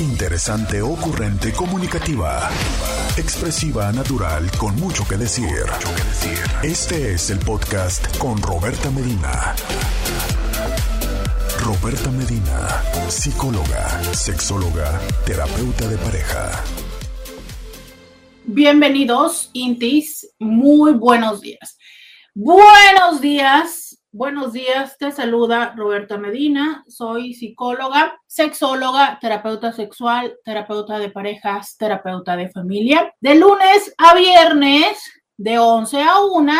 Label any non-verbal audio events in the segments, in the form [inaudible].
Interesante, ocurrente, comunicativa. Expresiva, natural, con mucho que decir. Este es el podcast con Roberta Medina. Roberta Medina, psicóloga, sexóloga, terapeuta de pareja. Bienvenidos, Intis. Muy buenos días. Buenos días Buenos días, te saluda Roberta Medina, soy psicóloga, sexóloga, terapeuta sexual, terapeuta de parejas, terapeuta de familia. De lunes a viernes, de 11 a 1,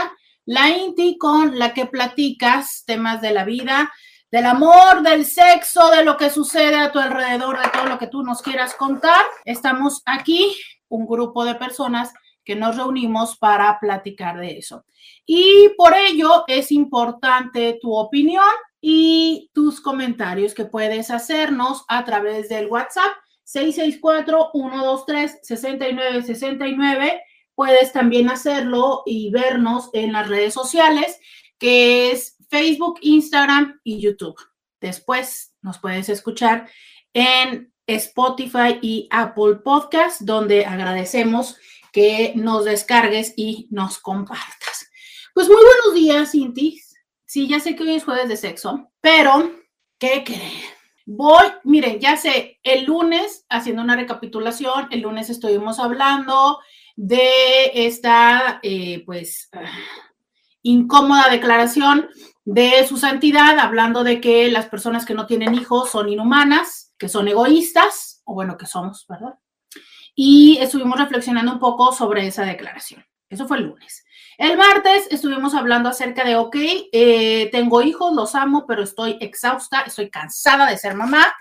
la INTI con la que platicas temas de la vida, del amor, del sexo, de lo que sucede a tu alrededor, de todo lo que tú nos quieras contar. Estamos aquí, un grupo de personas que nos reunimos para platicar de eso. Y por ello es importante tu opinión y tus comentarios que puedes hacernos a través del WhatsApp 664-123-6969. Puedes también hacerlo y vernos en las redes sociales, que es Facebook, Instagram y YouTube. Después nos puedes escuchar en Spotify y Apple Podcast, donde agradecemos que nos descargues y nos compartas. Pues muy buenos días, Cintis. Sí, ya sé que hoy es jueves de sexo, pero ¿qué creen? Voy, miren, ya sé, el lunes, haciendo una recapitulación, el lunes estuvimos hablando de esta, eh, pues, incómoda declaración de su santidad, hablando de que las personas que no tienen hijos son inhumanas, que son egoístas, o bueno, que somos, ¿verdad? Y estuvimos reflexionando un poco sobre esa declaración. Eso fue el lunes. El martes estuvimos hablando acerca de, ok, eh, tengo hijos, los amo, pero estoy exhausta, estoy cansada de ser mamá.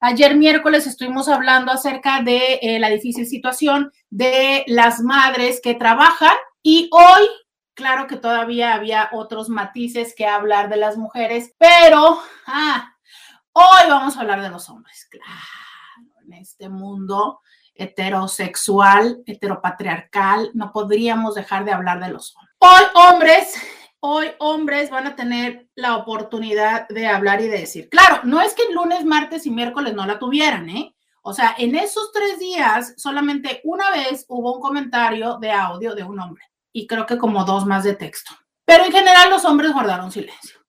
Ayer miércoles estuvimos hablando acerca de eh, la difícil situación de las madres que trabajan y hoy, claro que todavía había otros matices que hablar de las mujeres, pero ah, hoy vamos a hablar de los hombres. Claro, en este mundo heterosexual, heteropatriarcal, no podríamos dejar de hablar de los hombres. Hoy hombres, hoy hombres van a tener la oportunidad de hablar y de decir, claro, no es que el lunes, martes y miércoles no la tuvieran, ¿eh? O sea, en esos tres días solamente una vez hubo un comentario de audio de un hombre y creo que como dos más de texto. Pero en general los hombres guardaron silencio.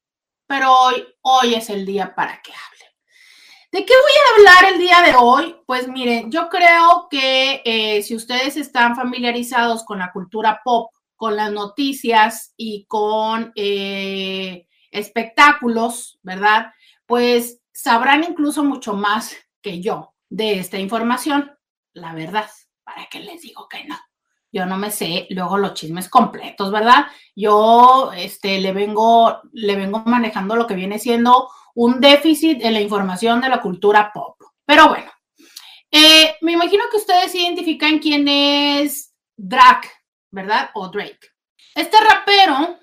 Pero hoy, hoy es el día para que hable. ¿De qué voy a hablar el día de hoy? Pues miren, yo creo que eh, si ustedes están familiarizados con la cultura pop, con las noticias y con eh, espectáculos, ¿verdad? Pues sabrán incluso mucho más que yo de esta información. La verdad, ¿para qué les digo que no? Yo no me sé luego los chismes completos, ¿verdad? Yo este, le, vengo, le vengo manejando lo que viene siendo un déficit en la información de la cultura pop. Pero bueno, eh, me imagino que ustedes identifican quién es Drake, ¿verdad? O Drake. Este rapero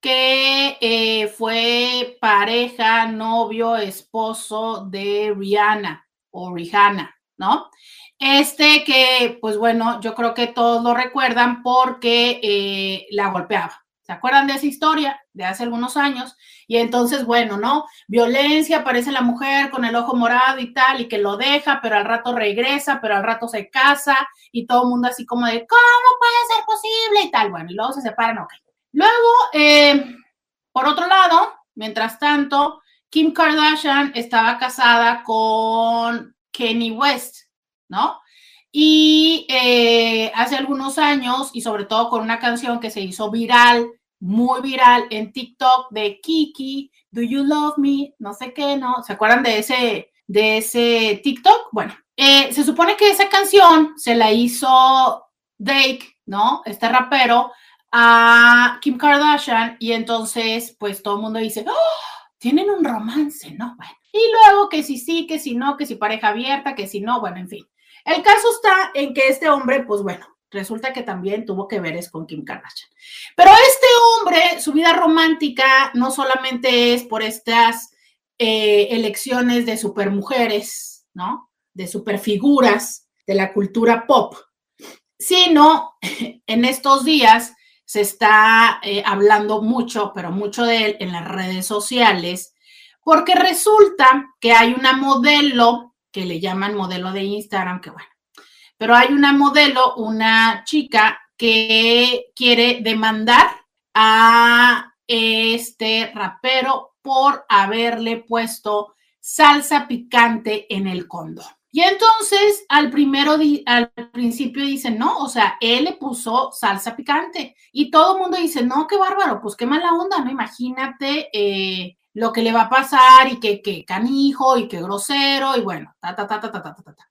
que eh, fue pareja, novio, esposo de Rihanna o Rihanna, ¿no? Este que, pues bueno, yo creo que todos lo recuerdan porque eh, la golpeaba. ¿Se acuerdan de esa historia de hace algunos años? Y entonces, bueno, ¿no? Violencia, aparece la mujer con el ojo morado y tal, y que lo deja, pero al rato regresa, pero al rato se casa, y todo el mundo así como de, ¿cómo puede ser posible? Y tal, bueno, y luego se separan, ok. Luego, eh, por otro lado, mientras tanto, Kim Kardashian estaba casada con Kenny West, ¿no? Y eh, hace algunos años, y sobre todo con una canción que se hizo viral, muy viral en TikTok de Kiki, Do You Love Me? No sé qué, ¿no? ¿Se acuerdan de ese, de ese TikTok? Bueno, eh, se supone que esa canción se la hizo Drake, ¿no? Este rapero a Kim Kardashian y entonces pues todo el mundo dice, ¡Oh! tienen un romance, ¿no? Bueno, y luego que si sí, que si no, que si pareja abierta, que si no, bueno, en fin. El caso está en que este hombre, pues bueno, resulta que también tuvo que ver es con Kim Kardashian. Pero este hombre, su vida romántica no solamente es por estas eh, elecciones de supermujeres, ¿no? De superfiguras de la cultura pop, sino [laughs] en estos días se está eh, hablando mucho, pero mucho de él en las redes sociales, porque resulta que hay una modelo que le llaman modelo de Instagram, que bueno. Pero hay una modelo, una chica que quiere demandar a este rapero por haberle puesto salsa picante en el condón. Y entonces al primero, al principio dicen, no, o sea, él le puso salsa picante y todo el mundo dice, no, qué bárbaro, pues qué mala onda, ¿no? Imagínate eh, lo que le va a pasar y que, que canijo y que grosero y bueno, ta, ta, ta, ta, ta, ta, ta, ta.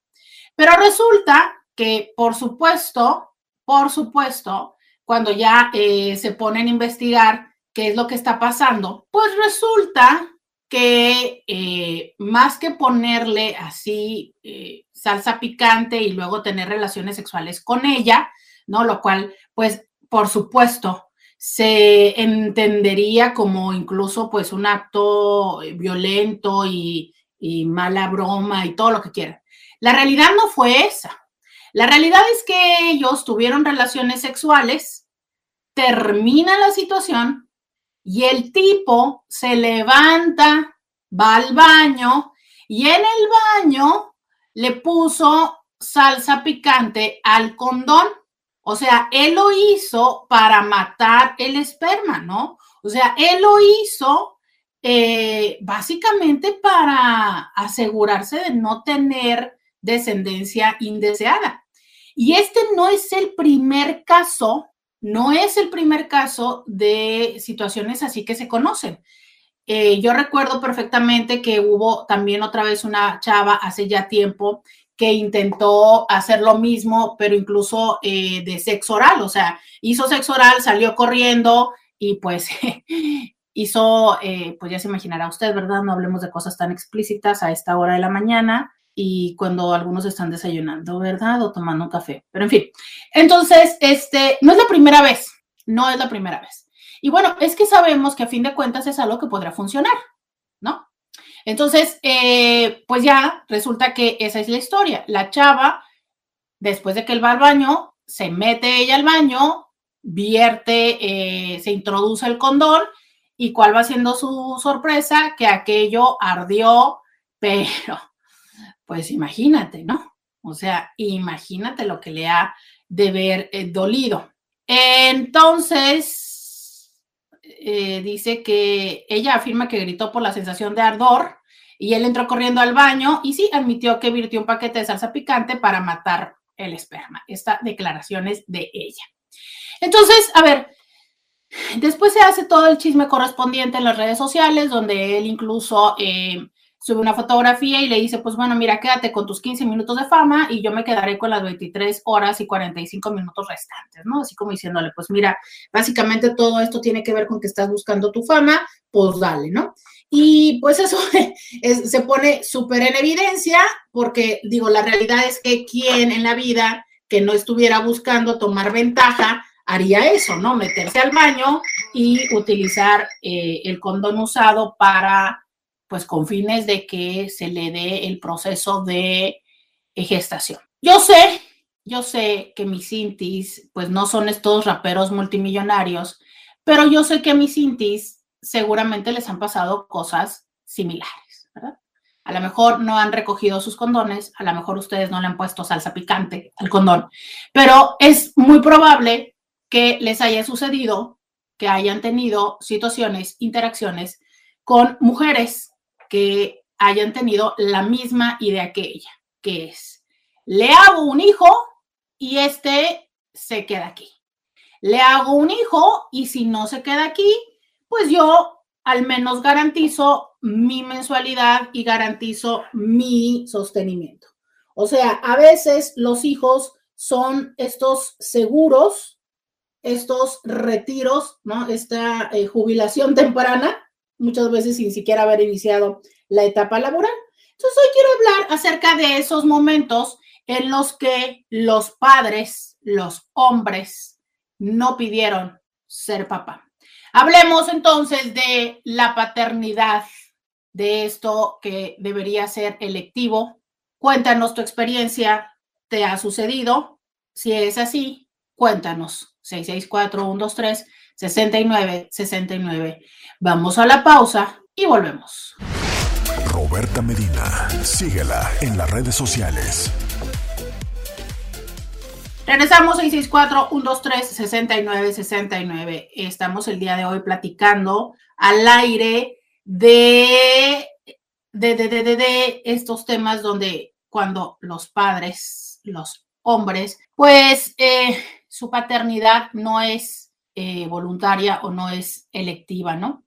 Pero resulta que, por supuesto, por supuesto, cuando ya eh, se ponen a investigar qué es lo que está pasando, pues resulta que eh, más que ponerle así eh, salsa picante y luego tener relaciones sexuales con ella, ¿no? Lo cual, pues, por supuesto, se entendería como incluso, pues, un acto violento y, y mala broma y todo lo que quieran. La realidad no fue esa. La realidad es que ellos tuvieron relaciones sexuales, termina la situación y el tipo se levanta, va al baño y en el baño le puso salsa picante al condón. O sea, él lo hizo para matar el esperma, ¿no? O sea, él lo hizo eh, básicamente para asegurarse de no tener descendencia indeseada. Y este no es el primer caso no es el primer caso de situaciones así que se conocen. Eh, yo recuerdo perfectamente que hubo también otra vez una chava hace ya tiempo que intentó hacer lo mismo, pero incluso eh, de sexo oral, o sea, hizo sexo oral, salió corriendo y pues [laughs] hizo, eh, pues ya se imaginará usted, ¿verdad? No hablemos de cosas tan explícitas a esta hora de la mañana, y cuando algunos están desayunando, ¿verdad? O tomando un café. Pero en fin, entonces, este, no es la primera vez, no es la primera vez. Y bueno, es que sabemos que a fin de cuentas es algo que podrá funcionar, ¿no? Entonces, eh, pues ya resulta que esa es la historia. La chava, después de que él va al baño, se mete ella al baño, vierte, eh, se introduce el condón y cuál va siendo su sorpresa, que aquello ardió, [laughs] pero pues imagínate, ¿no? O sea, imagínate lo que le ha de ver eh, dolido. Entonces, eh, dice que ella afirma que gritó por la sensación de ardor y él entró corriendo al baño y sí, admitió que virtió un paquete de salsa picante para matar el esperma. Esta declaración es de ella. Entonces, a ver, después se hace todo el chisme correspondiente en las redes sociales, donde él incluso... Eh, sube una fotografía y le dice, pues bueno, mira, quédate con tus 15 minutos de fama y yo me quedaré con las 23 horas y 45 minutos restantes, ¿no? Así como diciéndole, pues mira, básicamente todo esto tiene que ver con que estás buscando tu fama, pues dale, ¿no? Y pues eso [laughs] se pone súper en evidencia porque, digo, la realidad es que quien en la vida que no estuviera buscando tomar ventaja, haría eso, ¿no? Meterse al baño y utilizar eh, el condón usado para pues con fines de que se le dé el proceso de gestación. Yo sé, yo sé que mis intis, pues no son estos raperos multimillonarios, pero yo sé que a mis intis seguramente les han pasado cosas similares, ¿verdad? A lo mejor no han recogido sus condones, a lo mejor ustedes no le han puesto salsa picante al condón, pero es muy probable que les haya sucedido que hayan tenido situaciones, interacciones con mujeres que hayan tenido la misma idea que ella, que es, le hago un hijo y este se queda aquí. Le hago un hijo y si no se queda aquí, pues yo al menos garantizo mi mensualidad y garantizo mi sostenimiento. O sea, a veces los hijos son estos seguros, estos retiros, ¿no? Esta eh, jubilación temprana muchas veces sin siquiera haber iniciado la etapa laboral. Entonces hoy quiero hablar acerca de esos momentos en los que los padres, los hombres, no pidieron ser papá. Hablemos entonces de la paternidad, de esto que debería ser electivo. Cuéntanos tu experiencia, ¿te ha sucedido? Si es así, cuéntanos. 664-123. 69 69. Vamos a la pausa y volvemos. Roberta Medina. Síguela en las redes sociales. Regresamos 664-123-6969. Estamos el día de hoy platicando al aire de, de, de, de, de estos temas donde cuando los padres, los hombres, pues eh, su paternidad no es eh, voluntaria o no es electiva, ¿no?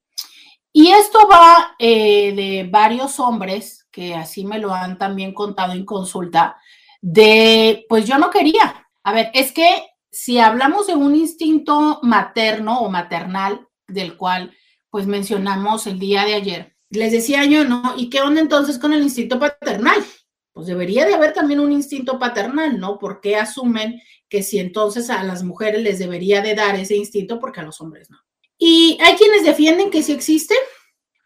Y esto va eh, de varios hombres que así me lo han también contado en consulta, de, pues yo no quería. A ver, es que si hablamos de un instinto materno o maternal, del cual pues mencionamos el día de ayer, les decía yo, ¿no? ¿Y qué onda entonces con el instinto paternal? Pues debería de haber también un instinto paternal, ¿no? ¿Por qué asumen que si entonces a las mujeres les debería de dar ese instinto, porque a los hombres no? Y hay quienes defienden que sí existe,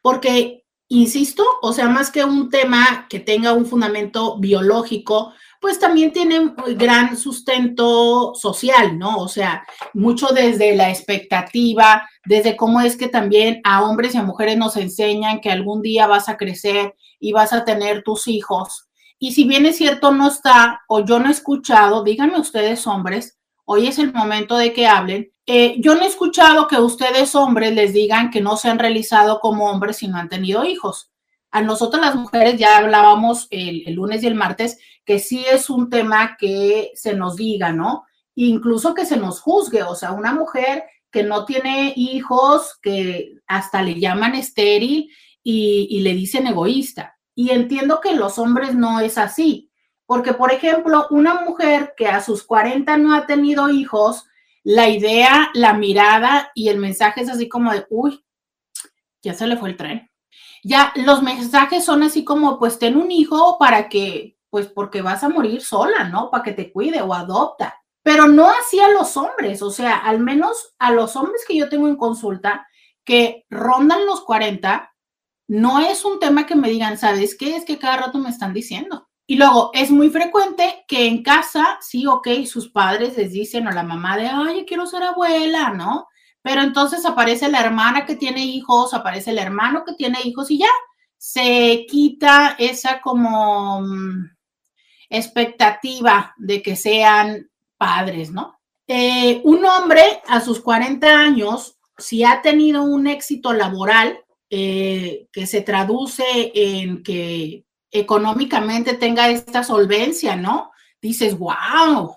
porque, insisto, o sea, más que un tema que tenga un fundamento biológico, pues también tiene gran sustento social, ¿no? O sea, mucho desde la expectativa, desde cómo es que también a hombres y a mujeres nos enseñan que algún día vas a crecer y vas a tener tus hijos. Y si bien es cierto, no está, o yo no he escuchado, díganme ustedes hombres, hoy es el momento de que hablen, eh, yo no he escuchado que ustedes hombres les digan que no se han realizado como hombres si no han tenido hijos. A nosotros las mujeres ya hablábamos el, lunes y el martes que sí es un tema que se nos diga, ¿no? Incluso que se nos juzgue, o sea, una mujer que no tiene hijos, que hasta le llaman estéril y, y le dicen egoísta. Y entiendo que los hombres no es así, porque por ejemplo, una mujer que a sus 40 no ha tenido hijos, la idea, la mirada y el mensaje es así como de, uy, ya se le fue el tren. Ya los mensajes son así como, pues ten un hijo para que, pues porque vas a morir sola, ¿no? Para que te cuide o adopta. Pero no así a los hombres, o sea, al menos a los hombres que yo tengo en consulta que rondan los 40, no es un tema que me digan, ¿sabes qué? Es que cada rato me están diciendo. Y luego es muy frecuente que en casa, sí, ok, sus padres les dicen a la mamá de, ay, quiero ser abuela, ¿no? Pero entonces aparece la hermana que tiene hijos, aparece el hermano que tiene hijos y ya se quita esa como mm, expectativa de que sean padres, ¿no? Eh, un hombre a sus 40 años, si ha tenido un éxito laboral eh, que se traduce en que económicamente tenga esta solvencia, ¿no? Dices, wow,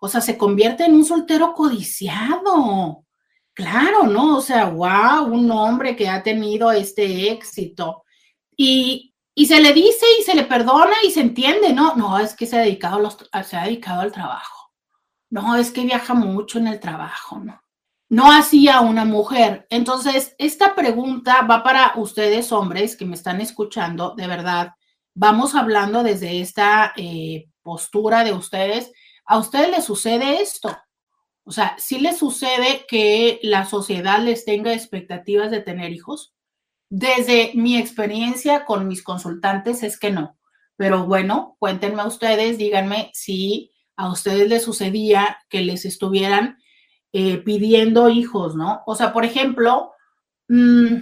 o sea, se convierte en un soltero codiciado. Claro, ¿no? O sea, wow, un hombre que ha tenido este éxito. Y, se le dice y se le perdona y se entiende, ¿no? No, es que se dedicado, se ha dedicado al trabajo. No, es que viaja mucho en el trabajo, ¿no? No hacía una mujer. Entonces, esta pregunta va para ustedes, hombres que me están escuchando, de verdad vamos hablando desde esta eh, postura de ustedes. ¿A ustedes les sucede esto? O sea, ¿sí les sucede que la sociedad les tenga expectativas de tener hijos? Desde mi experiencia con mis consultantes es que no. Pero bueno, cuéntenme a ustedes, díganme si a ustedes les sucedía que les estuvieran eh, pidiendo hijos, ¿no? O sea, por ejemplo, mm,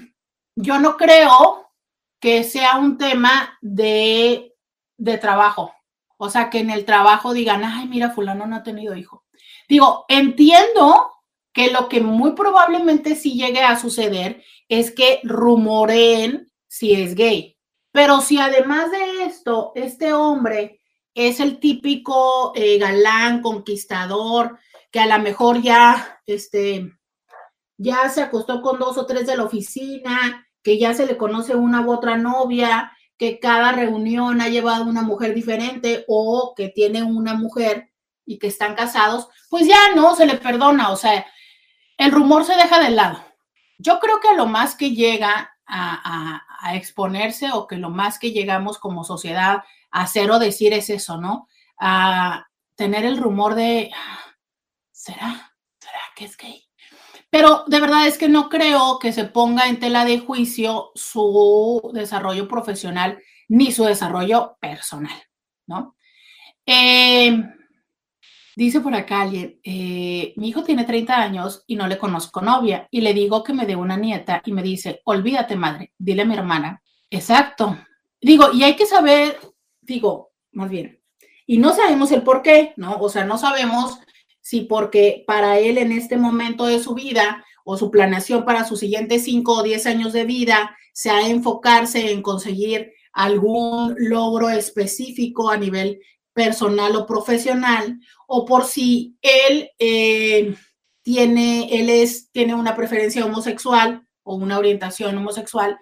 yo no creo que sea un tema de, de trabajo. O sea, que en el trabajo digan, ay, mira, fulano no ha tenido hijo. Digo, entiendo que lo que muy probablemente sí llegue a suceder es que rumoreen si es gay. Pero si además de esto, este hombre es el típico eh, galán, conquistador, que a lo mejor ya, este, ya se acostó con dos o tres de la oficina, que ya se le conoce una u otra novia, que cada reunión ha llevado una mujer diferente o que tiene una mujer y que están casados, pues ya no se le perdona, o sea, el rumor se deja de lado. Yo creo que lo más que llega a, exponerse o que lo más que llegamos como sociedad a hacer o decir es eso, ¿no? A tener el rumor de, ¿será? ¿Será que es gay? Pero de verdad es que no creo que se ponga en tela de juicio su desarrollo profesional ni su desarrollo personal, ¿no? Eh, dice por acá alguien, eh, mi hijo tiene 30 años y no le conozco novia y le digo que me dé una nieta y me dice, olvídate madre, dile a mi hermana. Exacto. digo, y hay que saber, digo, más bien, y no sabemos el por qué, ¿no? O sea, no sabemos si porque para él en este momento de su vida o su planeación para sus siguientes 5 o 10 años de vida sea enfocarse en conseguir algún logro específico a nivel personal o profesional, o por si él eh, tiene, él es, tiene una preferencia homosexual o una orientación homosexual.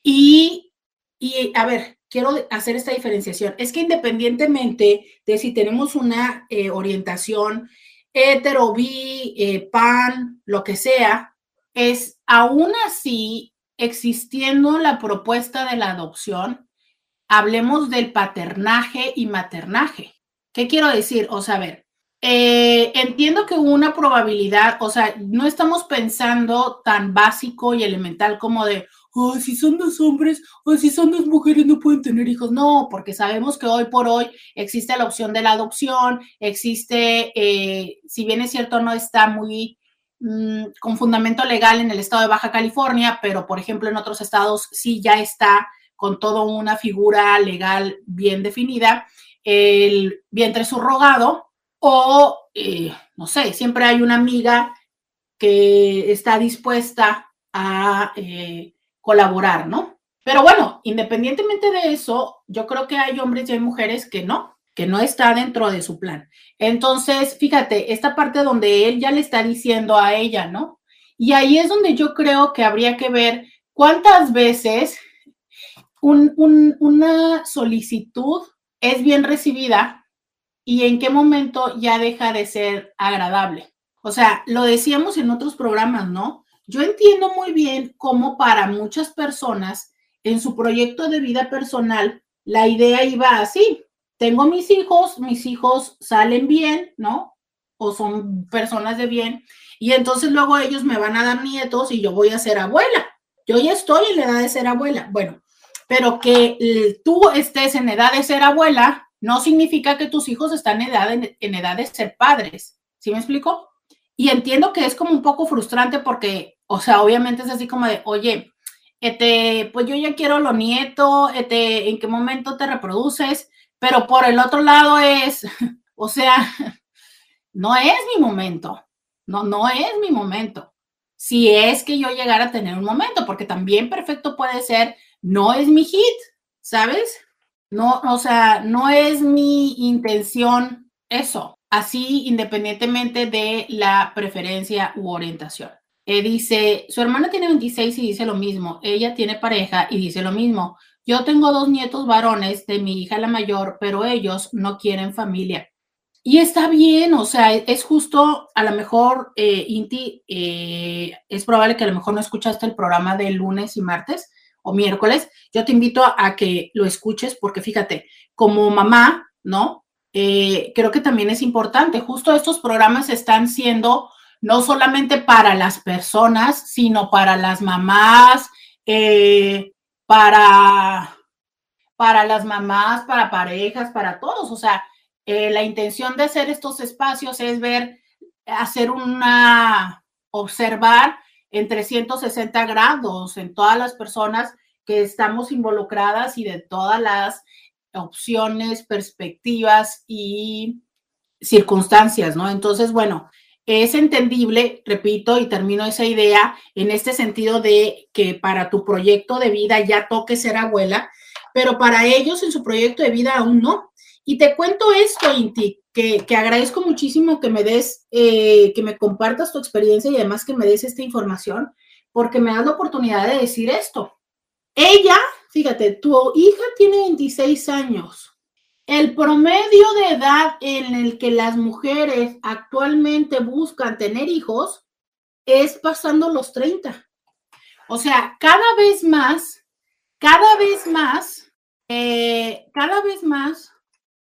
Y, y a ver, quiero hacer esta diferenciación. Es que independientemente de si tenemos una eh, orientación hetero, bi, eh, pan, lo que sea, es aún así existiendo la propuesta de la adopción, hablemos del paternaje y maternaje. ¿Qué quiero decir? O sea, a ver, eh, entiendo que una probabilidad, o sea, no estamos pensando tan básico y elemental como de, oh, si son dos hombres o si son dos mujeres no pueden tener hijos. No, porque sabemos que hoy por hoy existe la opción de la adopción, existe, eh, si bien es cierto, no está muy mm, con fundamento legal en el estado de Baja California, pero por ejemplo en otros estados sí ya está con toda una figura legal bien definida, el vientre subrogado o, eh, no sé, siempre hay una amiga que está dispuesta a eh, colaborar, ¿no? Pero bueno, independientemente de eso, yo creo que hay hombres y hay mujeres que no, que no está dentro de su plan. Entonces, fíjate, esta parte donde él ya le está diciendo a ella, ¿no? Y ahí es donde yo creo que habría que ver cuántas veces una solicitud es bien recibida y en qué momento ya deja de ser agradable. O sea, lo decíamos en otros programas, ¿no? Yo entiendo muy bien cómo para muchas personas en su proyecto de vida personal la idea iba así. Tengo mis hijos, mis hijos salen bien, ¿no? O son personas de bien. Y entonces luego ellos me van a dar nietos y yo voy a ser abuela. Yo ya estoy en la edad de ser abuela. Bueno, pero que tú estés en edad de ser abuela no significa que tus hijos están en edad, en edad de ser padres. ¿Sí me explico? Y entiendo que es como un poco frustrante porque o sea, obviamente es así como de, oye, este, pues yo ya quiero lo nieto, este, ¿en qué momento te reproduces? Pero por el otro lado es, [laughs] o sea, [laughs] no es mi momento, no, no es mi momento. Si es que yo llegara a tener un momento, porque también perfecto puede ser, no es mi hit, ¿sabes? No, o sea, no es mi intención eso, así independientemente de la preferencia u orientación. Eh, dice, su hermana tiene 26 y dice lo mismo. Ella tiene pareja y dice lo mismo. Yo tengo dos nietos varones de mi hija la mayor, pero ellos no quieren familia. Y está bien, o sea, es justo, a lo mejor, eh, Inti, eh, es probable que a lo mejor no escuchaste el programa de lunes y martes o miércoles. Yo te invito a, que lo escuches porque fíjate, como mamá, ¿no? creo que también es importante. Justo estos programas están siendo no solamente para las personas, sino para las mamás, eh, para, para las mamás, para parejas, para todos. O sea, eh, la intención de hacer estos espacios es ver, hacer una, observar en 360 grados en todas las personas que estamos involucradas y de todas las opciones, perspectivas y circunstancias, ¿no? Entonces, bueno, es entendible, repito, y termino esa idea en este sentido de que para tu proyecto de vida ya toque ser abuela, pero para ellos en su proyecto de vida aún no. Y te cuento esto, Inti, que, que agradezco muchísimo que me des, eh, que me compartas tu experiencia y además que me des esta información, porque me das la oportunidad de decir esto. Ella, fíjate, tu hija tiene 26 años el promedio de edad en el que las mujeres actualmente buscan tener hijos es pasando los 30. O sea, cada vez más, cada vez más, eh, cada vez más,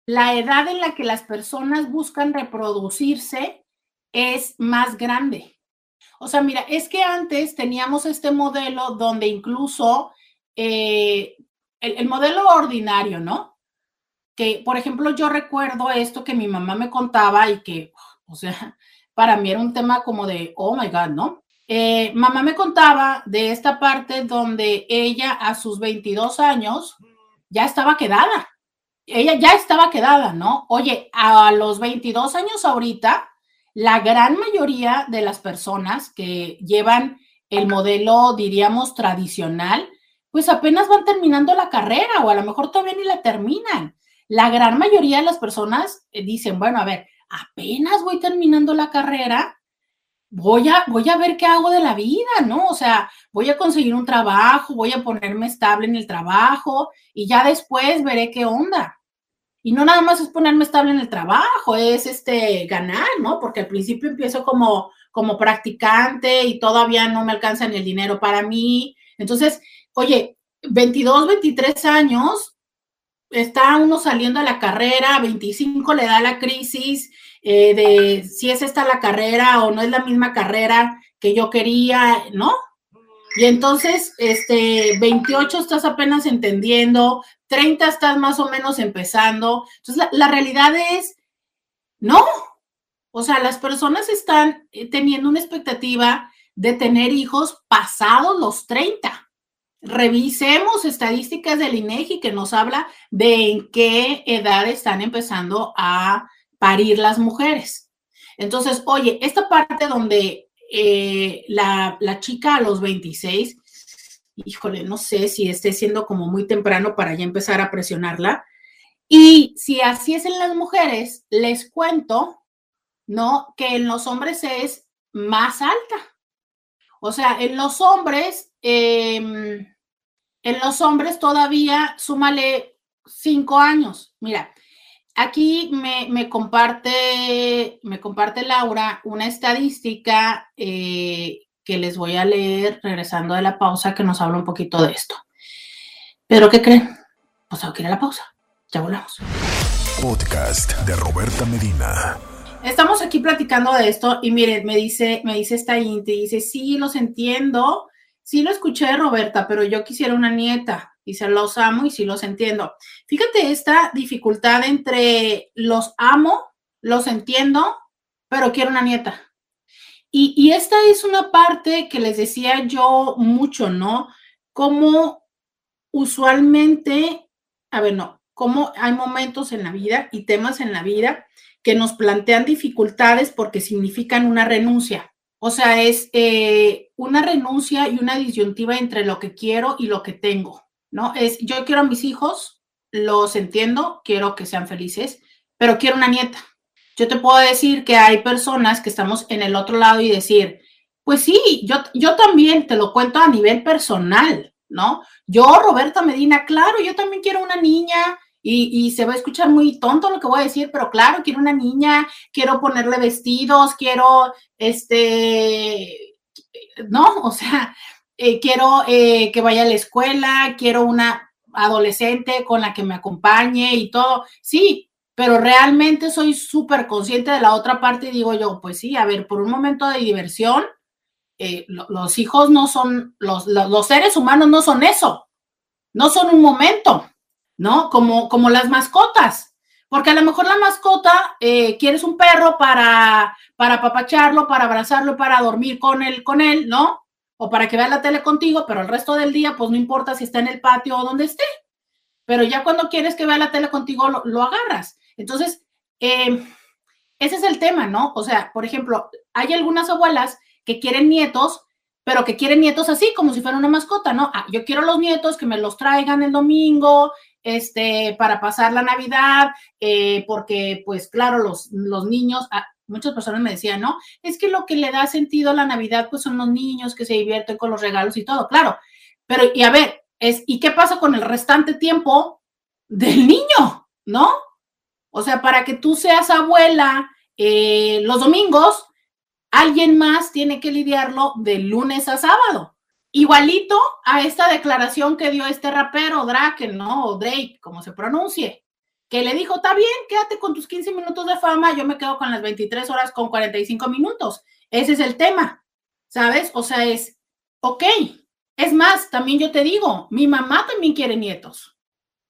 la edad en la que las personas buscan reproducirse es más grande. O sea, mira, es que antes teníamos este modelo donde incluso eh, el modelo ordinario, ¿no? Que, por ejemplo, yo recuerdo esto que mi mamá me contaba y que, o sea, [laughs] para mí era un tema como de, oh my God, ¿no? Eh, mamá me contaba de esta parte donde ella a sus 22 años ya estaba quedada. Ella ya estaba quedada, ¿no? Oye, a los 22 años ahorita, la gran mayoría de las personas que llevan el modelo, diríamos, tradicional, pues apenas van terminando la carrera o a lo mejor todavía ni la terminan. La gran mayoría de las personas eh, dicen, bueno, a ver, apenas voy terminando la carrera, voy a, voy a ver qué hago de la vida, ¿no? O sea, voy a conseguir un trabajo, voy a ponerme estable en el trabajo y ya después veré qué onda. Y no nada más es ponerme estable en el trabajo, es este ganar, ¿no? Porque al principio empiezo como, como practicante y todavía no me alcanza ni el dinero para mí. Entonces, oye, 22, 23 años, está uno saliendo a la carrera, 25 le da la crisis eh, de si es esta la carrera o no es la misma carrera que yo quería, ¿no? Y entonces, este, 28 estás apenas entendiendo, 30 estás más o menos empezando. Entonces, la, realidad es, no. O sea, las personas están eh, teniendo una expectativa de tener hijos pasados los 30. Revisemos estadísticas del INEGI que nos habla de en qué edad están empezando a parir las mujeres. Entonces, oye, esta parte donde eh, la, chica a los 26, híjole, no sé si esté siendo como muy temprano para ya empezar a presionarla. Y si así es en las mujeres, les cuento, ¿no? Que en los hombres es más alta. O sea, en los hombres, em, en los hombres todavía súmale cinco años. Mira, Aquí me, comparte, me comparte Laura una estadística eh, que les voy a leer regresando de la pausa que nos habla un poquito de esto. Pero ¿qué creen? Pues tengo que ir a la pausa. Ya volvemos. Podcast de Roberta Medina. Estamos aquí platicando de esto y miren, me dice, me dice esta Inti, dice, sí, los entiendo, sí lo escuché Roberta, pero yo quisiera una nieta y se los amo y sí los entiendo. Fíjate esta dificultad entre los amo, los entiendo, pero quiero una nieta. Y, esta es una parte que les decía yo mucho, ¿no? Como usualmente, a ver, no, como hay momentos en la vida y temas en la vida que nos plantean dificultades porque significan una renuncia. O sea, es eh, una renuncia y una disyuntiva entre lo que quiero y lo que tengo. ¿no? Es, yo quiero a mis hijos, los entiendo, quiero que sean felices, pero quiero una nieta. Yo te puedo decir que hay personas que estamos en el otro lado y decir, pues sí, yo, yo también te lo cuento a nivel personal, ¿no? Yo, Roberta Medina, claro, yo también quiero una niña y, se va a escuchar muy tonto lo que voy a decir, pero claro, quiero una niña, quiero ponerle vestidos, quiero, este, no, [laughs] o sea, eh, quiero eh, que vaya a la escuela, quiero una adolescente con la que me acompañe y todo. Sí, pero realmente soy súper consciente de la otra parte y digo yo, pues sí, a ver, por un momento de diversión, eh, los hijos no son, los, los, seres humanos no son eso, no son un momento, ¿no? Como, como las mascotas. Porque a lo mejor la mascota, quieres un perro para, para apapacharlo, para abrazarlo, para dormir con él, con él, ¿no? o para que vea la tele contigo, pero el resto del día, pues no importa si está en el patio o donde esté. Pero ya cuando quieres que vea la tele contigo, lo, agarras. Entonces, em, ese es el tema, ¿no? O sea, por ejemplo, hay algunas abuelas que quieren nietos, pero que quieren nietos así, como si fuera una mascota, ¿no? Ah, yo quiero los nietos que me los traigan el domingo, este, para pasar la Navidad, eh, porque, pues, claro, los, los niños, ah, muchas personas me decían, no, es que lo que le da sentido a la Navidad, pues son los niños que se divierten con los regalos y todo, claro. Pero, y a ver, es, ¿y qué pasa con el restante tiempo del niño? ¿No? O sea, para que tú seas abuela eh, los domingos, alguien más tiene que lidiarlo de lunes a sábado. Igualito a esta declaración que dio este rapero, Drake, ¿no? O Drake, como se pronuncie que le dijo, está bien, quédate con tus 15 minutos de fama, yo me quedo con las 23 horas con 45 minutos. Ese es el tema, ¿sabes? O sea, es, ok. Es más, también yo te digo, mi mamá también quiere nietos,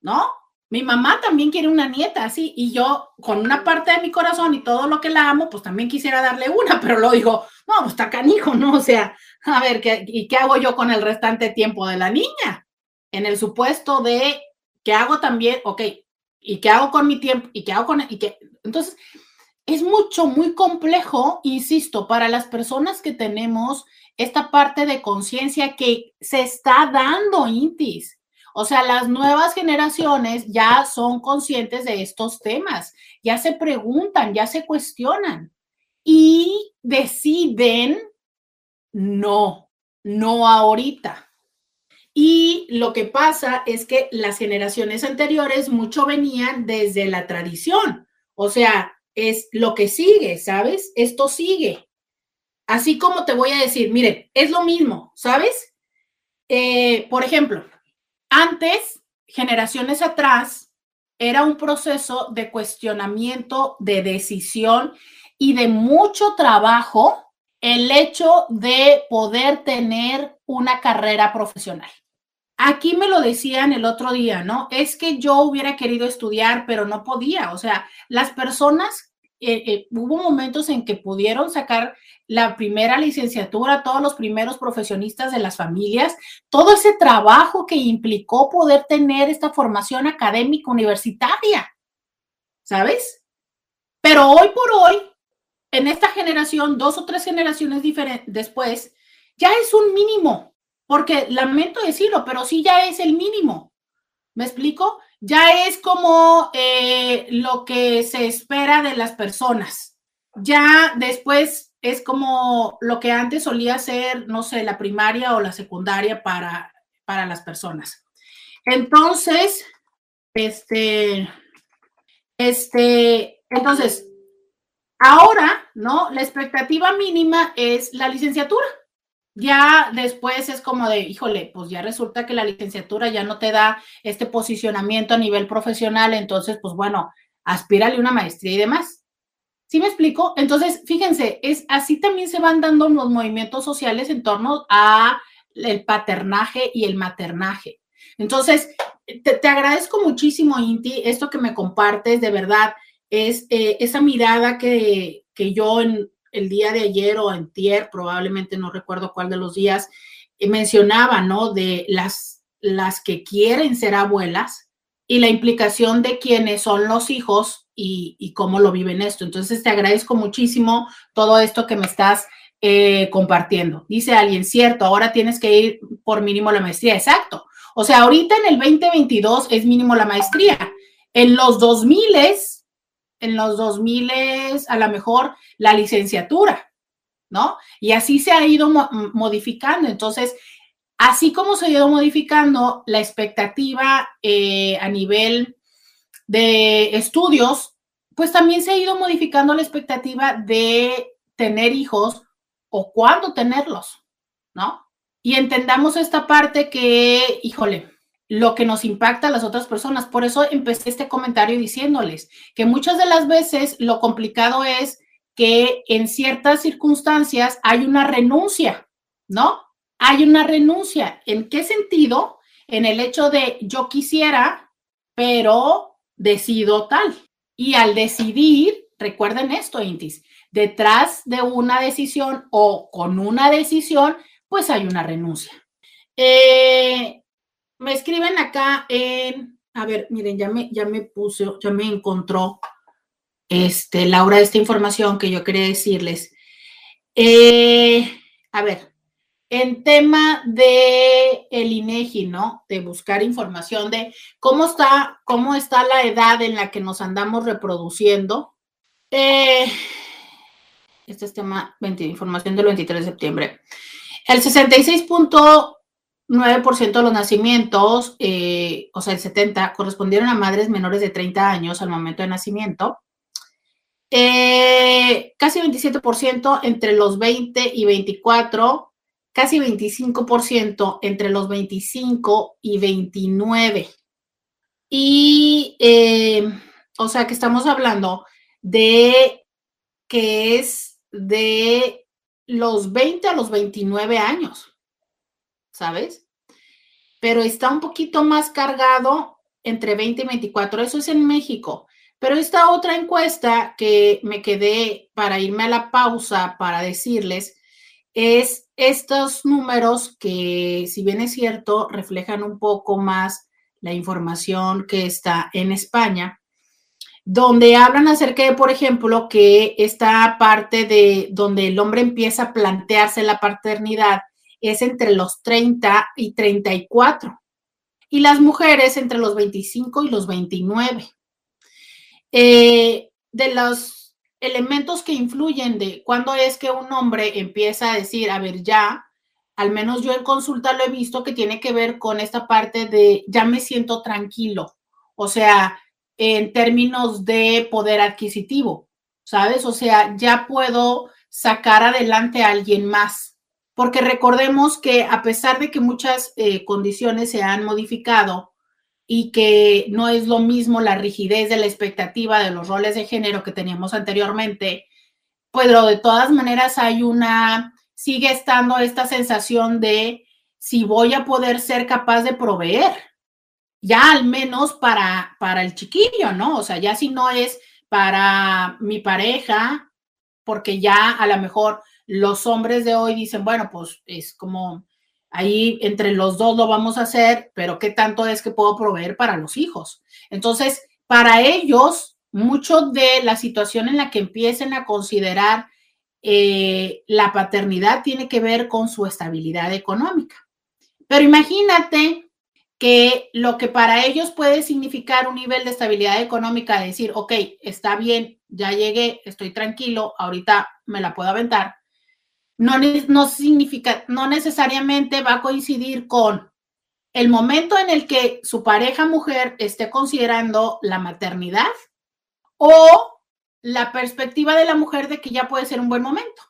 ¿no? Mi mamá también quiere una nieta, así, y yo con una parte de mi corazón y todo lo que la amo, pues también quisiera darle una, [laughs] pero lo digo, no, pues está canijo, ¿no? O sea, a ver, ¿qué, ¿y qué hago yo con el restante tiempo de la niña? En el supuesto de ¿qué hago también? Ok, ¿y qué hago con mi tiempo? ¿Y qué hago con... Y qué? Entonces, es mucho, muy complejo, insisto, para las personas que tenemos esta parte de conciencia que se está dando, Intis. O sea, las nuevas generaciones ya son conscientes de estos temas, ya se preguntan, ya se cuestionan y deciden no, no ahorita. Y lo que pasa es que las generaciones anteriores mucho venían desde la tradición. O sea, es lo que sigue, ¿sabes? Esto sigue. Así como te voy a decir, miren, es lo mismo, ¿sabes? Eh, por ejemplo, antes, generaciones atrás, era un proceso de cuestionamiento, de decisión y de mucho trabajo el hecho de poder tener una carrera profesional. Aquí me lo decían el otro día, ¿no? Es que yo hubiera querido estudiar, pero no podía. O sea, las personas, eh, eh, hubo momentos en que pudieron sacar la primera licenciatura, todos los primeros profesionistas de las familias, todo ese trabajo que implicó poder tener esta formación académica universitaria, ¿sabes? Pero hoy por hoy, en esta generación, dos o tres generaciones después, ya es un mínimo, porque lamento decirlo, pero sí ya es el mínimo. ¿Me explico? Ya es como eh, lo que se espera de las personas. Ya después es como lo que antes solía ser, no sé, la primaria o la secundaria para, para las personas. Entonces, este, este, entonces, ahora, ¿no? La expectativa mínima es la licenciatura. Ya después es como de, híjole, pues ya resulta que la licenciatura ya no te da este posicionamiento a nivel profesional, entonces, pues bueno, aspírale una maestría y demás. ¿Sí me explico? Entonces, fíjense, es así también se van dando los movimientos sociales en torno a el paternaje y el maternaje. Entonces, te, agradezco muchísimo, Inti, esto que me compartes, de verdad, es eh, esa mirada que, que yo en el día de ayer o en tier, probablemente no recuerdo cuál de los días, eh, mencionaba, ¿no? De las, las que quieren ser abuelas y la implicación de quienes son los hijos y, cómo lo viven esto. Entonces, te agradezco muchísimo todo esto que me estás eh, compartiendo. Dice alguien, cierto, ahora tienes que ir por mínimo la maestría. Exacto. O sea, ahorita en el 2022 es mínimo la maestría. En los 2000 en los 2000 a lo mejor la licenciatura, ¿no? Y así se ha ido modificando. Entonces, así como se ha ido modificando la expectativa eh, a nivel de estudios, pues también se ha ido modificando la expectativa de tener hijos o cuándo tenerlos, ¿no? Y entendamos esta parte que, híjole, lo que nos impacta a las otras personas. Por eso empecé este comentario diciéndoles que muchas de las veces lo complicado es que en ciertas circunstancias hay una renuncia, ¿no? Hay una renuncia. ¿En qué sentido? En el hecho de yo quisiera, pero decido tal. Y al decidir, recuerden esto, Intis, detrás de una decisión o con una decisión, pues hay una renuncia. Eh, me escriben acá en, a ver, miren, ya me, ya me puse, ya me encontró este, Laura esta información que yo quería decirles. Eh, a ver, en tema de el INEGI, ¿no? De buscar información de cómo está, cómo está la edad en la que nos andamos reproduciendo. Eh, este es tema información del 23 de septiembre. El 66.9% de los nacimientos, eh, o sea, el 70, correspondieron a madres menores de 30 años al momento de nacimiento. Eh, casi 27% entre los 20 y 24 casi 25% entre los 25 y 29. Y, eh, o sea, que estamos hablando de que es de los 20 a los 29 años, ¿sabes? Pero está un poquito más cargado entre 20 y 24, eso es en México. Pero esta otra encuesta que me quedé para irme a la pausa para decirles es estos números que, si bien es cierto, reflejan un poco más la información que está en España, donde hablan acerca de, por ejemplo, que esta parte de donde el hombre empieza a plantearse la paternidad es entre los 30 y 34 y las mujeres entre los 25 y los 29. Eh, de los elementos que influyen de cuándo es que un hombre empieza a decir, a ver, ya, al menos yo en consulta lo he visto que tiene que ver con esta parte de ya me siento tranquilo, o sea, en términos de poder adquisitivo, ¿sabes? O sea, ya puedo sacar adelante a alguien más, porque recordemos que a pesar de que muchas eh, condiciones se han modificado y que no es lo mismo la rigidez de la expectativa de los roles de género que teníamos anteriormente, pero de todas maneras hay una sigue estando esta sensación de si voy a poder ser capaz de proveer, ya al menos para, para el chiquillo, ¿no? O sea, ya si no es para mi pareja, porque ya a lo mejor los hombres de hoy dicen, bueno, pues es como ahí entre los dos lo vamos a hacer, pero ¿qué tanto es que puedo proveer para los hijos? Entonces, para ellos, mucho de la situación en la que empiecen a considerar eh, la paternidad tiene que ver con su estabilidad económica. Pero imagínate que lo que para ellos puede significar un nivel de estabilidad económica, decir, ok, está bien, ya llegué, estoy tranquilo, ahorita me la puedo aventar, no, no significa, no necesariamente va a coincidir con el momento en el que su pareja mujer esté considerando la maternidad o la perspectiva de la mujer de que ya puede ser un buen momento.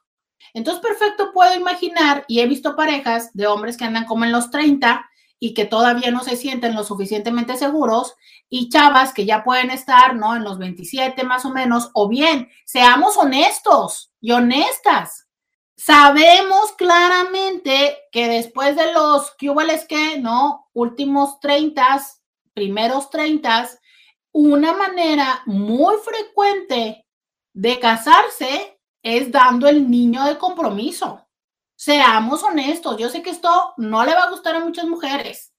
Entonces, perfecto, puedo imaginar, y he visto parejas de hombres que andan como en los 30 y que todavía no se sienten lo suficientemente seguros, y chavas que ya pueden estar, ¿no? En los 27 más o menos, o bien, seamos honestos y honestas. Sabemos claramente que después de los que que, ¿no? Últimos 30, primeros 30, una manera muy frecuente de casarse es dando el niño de compromiso. Seamos honestos, yo sé que esto no le va a gustar a muchas mujeres.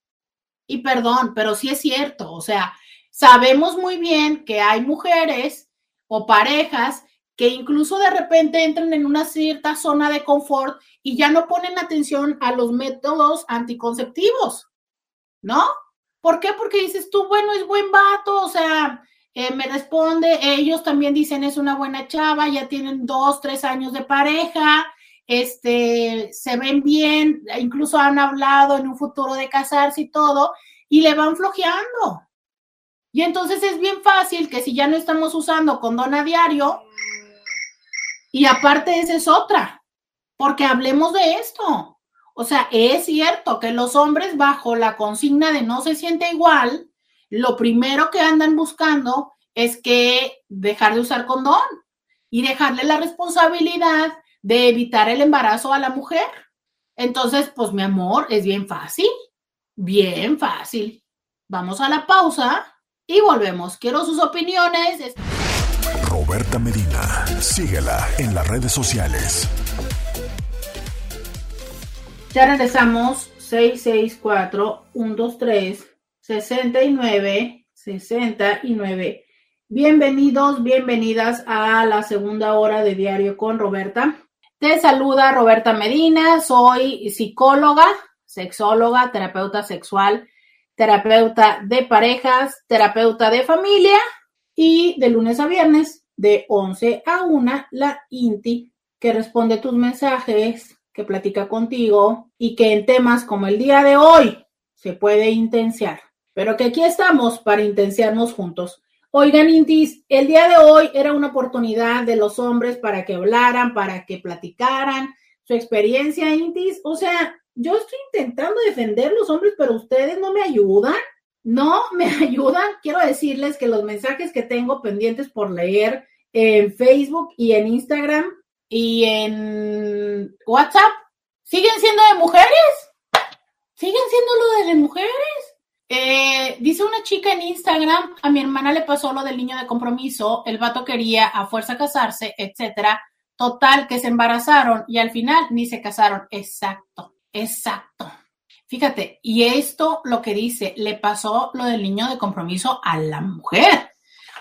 Y perdón, pero sí es cierto, o sea, sabemos muy bien que hay mujeres o parejas que incluso de repente entran en una cierta zona de confort y ya no ponen atención a los métodos anticonceptivos, ¿no? ¿Por qué? Porque dices tú, bueno, es buen vato, o sea, eh, me responde, ellos también dicen es una buena chava, ya tienen dos, tres años de pareja, este, se ven bien, incluso han hablado en un futuro de casarse y todo, y le van flojeando. Y entonces es bien fácil que si ya no estamos usando condón a diario, y aparte esa es otra, porque hablemos de esto. O sea, es cierto que los hombres bajo la consigna de no se siente igual, lo primero que andan buscando es que dejar de usar condón y dejarle la responsabilidad de evitar el embarazo a la mujer. Entonces, pues mi amor, es bien fácil, bien fácil. Vamos a la pausa y volvemos. Quiero sus opiniones. Roberta Medina, síguela en las redes sociales. Ya regresamos 664 123 69 69. Bienvenidos, bienvenidas a la segunda hora de Diario con Roberta. Te saluda Roberta Medina, soy psicóloga, sexóloga, terapeuta sexual, terapeuta de parejas, terapeuta de familia y de lunes a viernes de 11 a 1 la INTI que responde tus mensajes, que platica contigo y que en temas como el día de hoy se puede intensiar pero que aquí estamos para intenciarnos juntos. Oigan, Intis, el día de hoy era una oportunidad de los hombres para que hablaran, para que platicaran su experiencia, Intis. O sea, yo estoy intentando defender los hombres, pero ustedes no me ayudan. No me [laughs] ayudan. Quiero decirles que los mensajes que tengo pendientes por leer en Facebook y en Instagram y en WhatsApp siguen siendo de mujeres. Siguen siendo lo de mujeres. Eh, dice una chica en Instagram, a mi hermana le pasó lo del niño de compromiso, el vato quería a fuerza casarse, etcétera. Total, que se embarazaron y al final ni se casaron. Exacto, exacto. Fíjate, y esto lo que dice, le pasó lo del niño de compromiso a la mujer.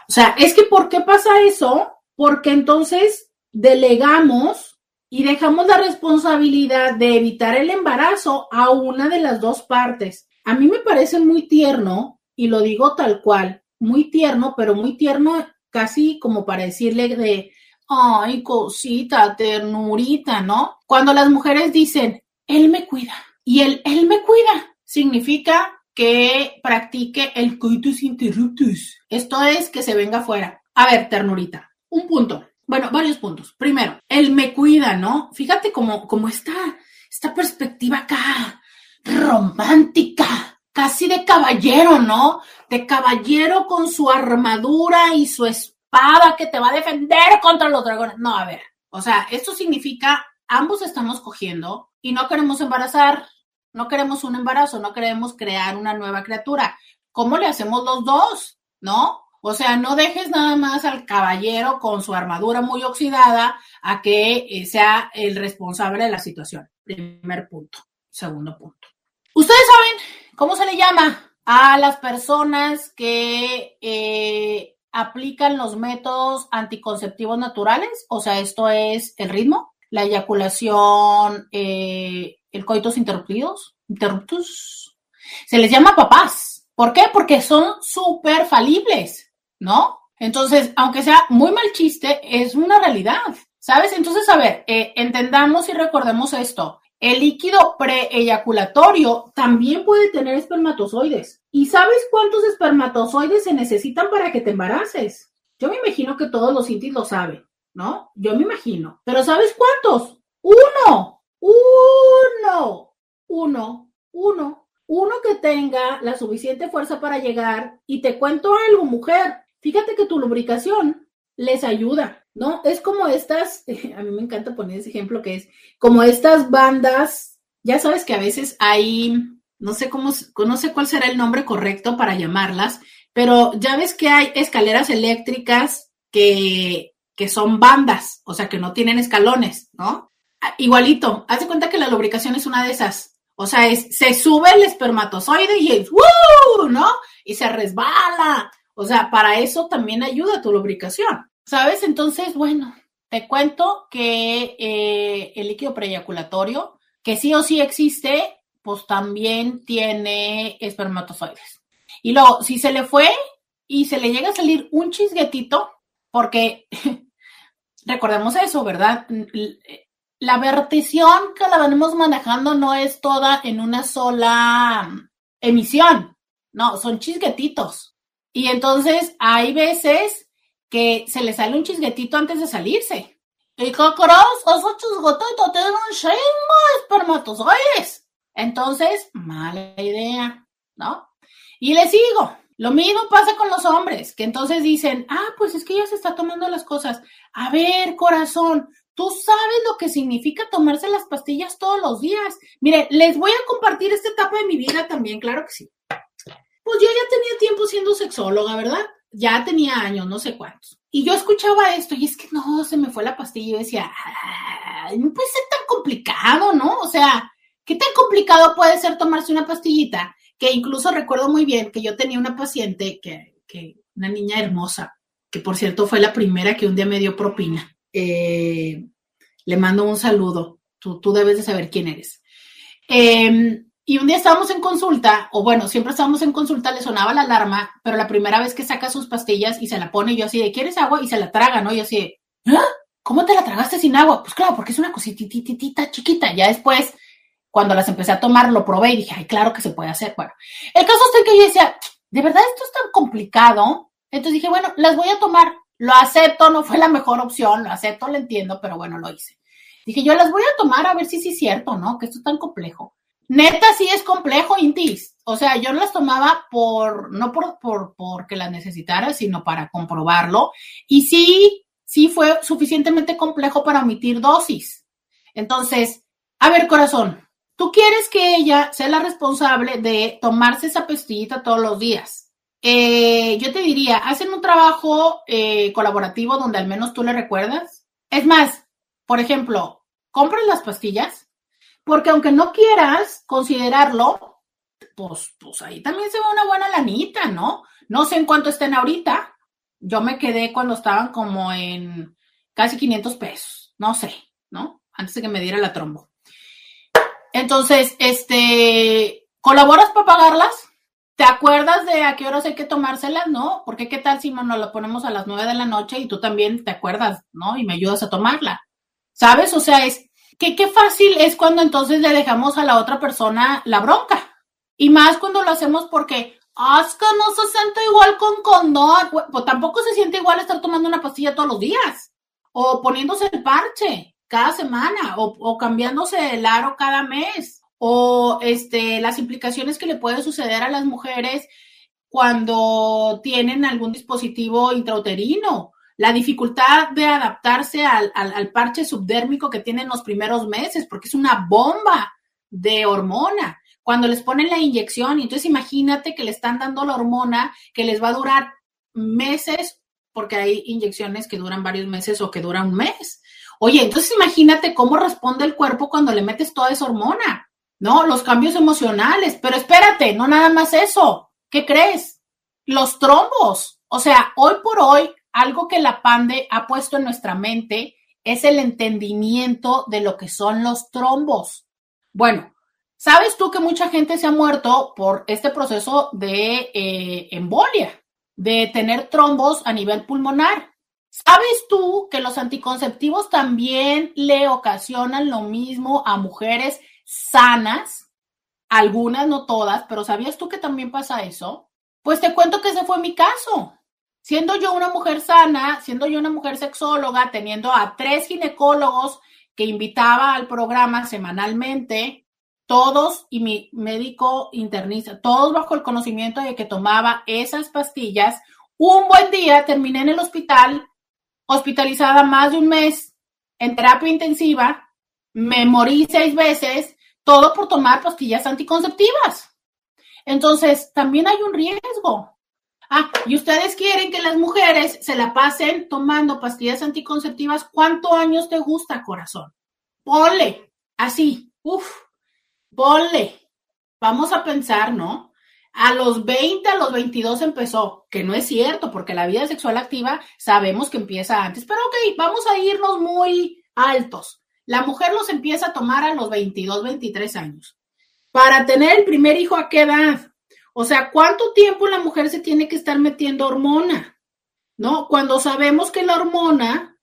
O sea, es que ¿por qué pasa eso? Porque entonces delegamos y dejamos la responsabilidad de evitar el embarazo a una de las dos partes. A mí me parece muy tierno, y lo digo tal cual, muy tierno, pero muy tierno casi como para decirle de, ay, cosita, ternurita, ¿no? Cuando las mujeres dicen, él me cuida y él, él me cuida, significa que practique el coitus interruptus. Esto es que se venga fuera. A ver, ternurita, un punto. Bueno, varios puntos. Primero, él me cuida, ¿no? Fíjate cómo, cómo está esta perspectiva acá, romántica, casi de caballero, ¿no? De caballero con su armadura y su espada que te va a defender contra los dragones. No, a ver, o sea, esto significa ambos estamos cogiendo y no queremos embarazar, no queremos un embarazo, no queremos crear una nueva criatura. ¿Cómo le hacemos los dos? ¿No? O sea, no dejes nada más al caballero con su armadura muy oxidada a que eh, sea el responsable de la situación. Primer punto. Segundo punto. Ustedes saben cómo se le llama a las personas que eh, aplican los métodos anticonceptivos naturales. O sea, esto es el ritmo, la eyaculación, eh, el coitos interrumpidos, interruptus. Se les llama papás. ¿Por qué? Porque son súper falibles. ¿no? Entonces, aunque sea muy mal chiste, es una realidad, ¿sabes? Entonces, a ver, eh, entendamos y recordemos esto. El líquido preeyaculatorio también puede tener espermatozoides. ¿Y sabes cuántos espermatozoides se necesitan para que te embaraces? Yo me imagino que todos los intis lo saben, ¿no? Yo me imagino. Pero ¿sabes cuántos? Uno, uno, uno, uno, uno que tenga la suficiente fuerza para llegar. Y te cuento algo, mujer fíjate que tu lubricación les ayuda, ¿no? Es como estas, [laughs] a mí me encanta poner ese ejemplo que es como estas bandas, ya sabes que a veces hay, no sé cómo, no sé cuál será el nombre correcto para llamarlas, pero ya ves que hay escaleras eléctricas que, que son bandas, o sea, que no tienen escalones, ¿no? Igualito, haz de cuenta que la lubricación es una de esas. O sea, es, se sube el espermatozoide y es ¡Woo! ¿no? Y se resbala. O sea, para eso también ayuda tu lubricación, ¿sabes? Entonces, bueno, te cuento que eh, el líquido preeyaculatorio, que sí o sí existe, pues también tiene espermatozoides. Y luego, si se le fue y se le llega a salir un chisguetito, porque [laughs] recordemos eso, ¿verdad? La vertición que la venimos manejando no es toda en una sola emisión, no, son chisguetitos. Y entonces hay veces que se le sale un chisguetito antes de salirse. Y cross, esos chisguetitos tienen un chingo de espermatozoides. Entonces, mala idea, ¿no? Y le sigo. Lo mismo pasa con los hombres, que entonces dicen, ah, pues es que ella se está tomando las cosas. A ver, corazón, tú sabes lo que significa tomarse las pastillas todos los días. Mire, les voy a compartir esta etapa de mi vida también, claro que sí. Pues yo ya tenía tiempo siendo sexóloga, ¿verdad? Ya tenía años, no sé cuántos. Y yo escuchaba esto y es que no, se me fue la pastilla y decía, no puede ser tan complicado, ¿no? O sea, ¿qué tan complicado puede ser tomarse una pastillita? Que incluso recuerdo muy bien que yo tenía una paciente, que, que una niña hermosa, que por cierto fue la primera que un día me dio propina. Eh, le mando un saludo. Tú, tú debes de saber quién eres. Eh, y un día estábamos en consulta, o bueno, siempre estábamos en consulta, le sonaba la alarma, pero la primera vez que saca sus pastillas y se la pone, yo así de, ¿quieres agua? Y se la traga, ¿no? Y así de, ¿Ah? ¿cómo te la tragaste sin agua? Pues claro, porque es una cosititita chiquita. Ya después, cuando las empecé a tomar, lo probé y dije, ay, claro que se puede hacer. Bueno, el caso es que yo decía, ¿de verdad esto es tan complicado? Entonces dije, bueno, las voy a tomar. Lo acepto, no fue la mejor opción, lo acepto, lo entiendo, pero bueno, lo hice. Dije, yo las voy a tomar a ver si sí es cierto, ¿no? Que esto es tan complejo. Neta, sí es complejo, Intis. O sea, yo las tomaba por, no por, por, porque las necesitara, sino para comprobarlo. Y sí, sí fue suficientemente complejo para omitir dosis. Entonces, a ver, corazón, tú quieres que ella sea la responsable de tomarse esa pastillita todos los días. Eh, yo te diría, hacen un trabajo eh, colaborativo donde al menos tú le recuerdas. Es más, por ejemplo, compras las pastillas Porque aunque no quieras considerarlo, pues, pues ahí también se ve una buena lanita, ¿no? No sé en cuánto estén ahorita. Yo me quedé cuando estaban como en casi 500 pesos, no sé, ¿no? Antes de que me diera la trombo. Entonces, este, ¿colaboras para pagarlas? ¿Te acuerdas de a qué horas hay que tomárselas, no? Porque qué tal si nos lo ponemos a las nueve de la noche y tú también te acuerdas, ¿no? Y me ayudas a tomarla. ¿Sabes? O sea, es que qué fácil es cuando entonces le dejamos a la otra persona la bronca. Y más cuando lo hacemos porque, ah, es que no se siente igual con condón. Pues tampoco se siente igual estar tomando una pastilla todos los días. O poniéndose el parche cada semana. O, o cambiándose el aro cada mes o este, las implicaciones que le puede suceder a las mujeres cuando tienen algún dispositivo intrauterino, la dificultad de adaptarse al, parche subdérmico que tienen los primeros meses, porque es una bomba de hormona. Cuando les ponen la inyección, entonces imagínate que le están dando la hormona que les va a durar meses, porque hay inyecciones que duran varios meses o que duran un mes. Oye, entonces imagínate cómo responde el cuerpo cuando le metes toda esa hormona. ¿No? Los cambios emocionales, pero espérate, no nada más eso. ¿Qué crees? Los trombos. O sea, hoy por hoy, algo que la PANDE ha puesto en nuestra mente es el entendimiento de lo que son los trombos. Bueno, ¿sabes tú que mucha gente se ha muerto por este proceso de eh, embolia, de tener trombos a nivel pulmonar? ¿Sabes tú que los anticonceptivos también le ocasionan lo mismo a mujeres sanas, algunas, no todas, pero ¿sabías tú que también pasa eso? Pues te cuento que ese fue mi caso. Siendo yo una mujer sana, siendo yo una mujer sexóloga, teniendo a tres ginecólogos que invitaba al programa semanalmente, todos y mi médico internista, todos bajo el conocimiento de que tomaba esas pastillas, un buen día terminé en el hospital, hospitalizada más de un mes en terapia intensiva, me morí seis veces todo por tomar pastillas anticonceptivas. Entonces, también hay un riesgo. Ah, y ustedes quieren que las mujeres se la pasen tomando pastillas anticonceptivas. ¿Cuántos años te gusta, corazón? Ponle, así, uff, ponle. Vamos a pensar, ¿no? A los 20, a los 22 empezó, que no es cierto, porque la vida sexual activa sabemos que empieza antes, pero ok, vamos a irnos muy altos. La mujer los empieza a tomar a los 22, 23 años. Para tener el primer hijo, ¿a qué edad? O sea, ¿cuánto tiempo la mujer se tiene que estar metiendo hormona? ¿No? Cuando sabemos que la hormona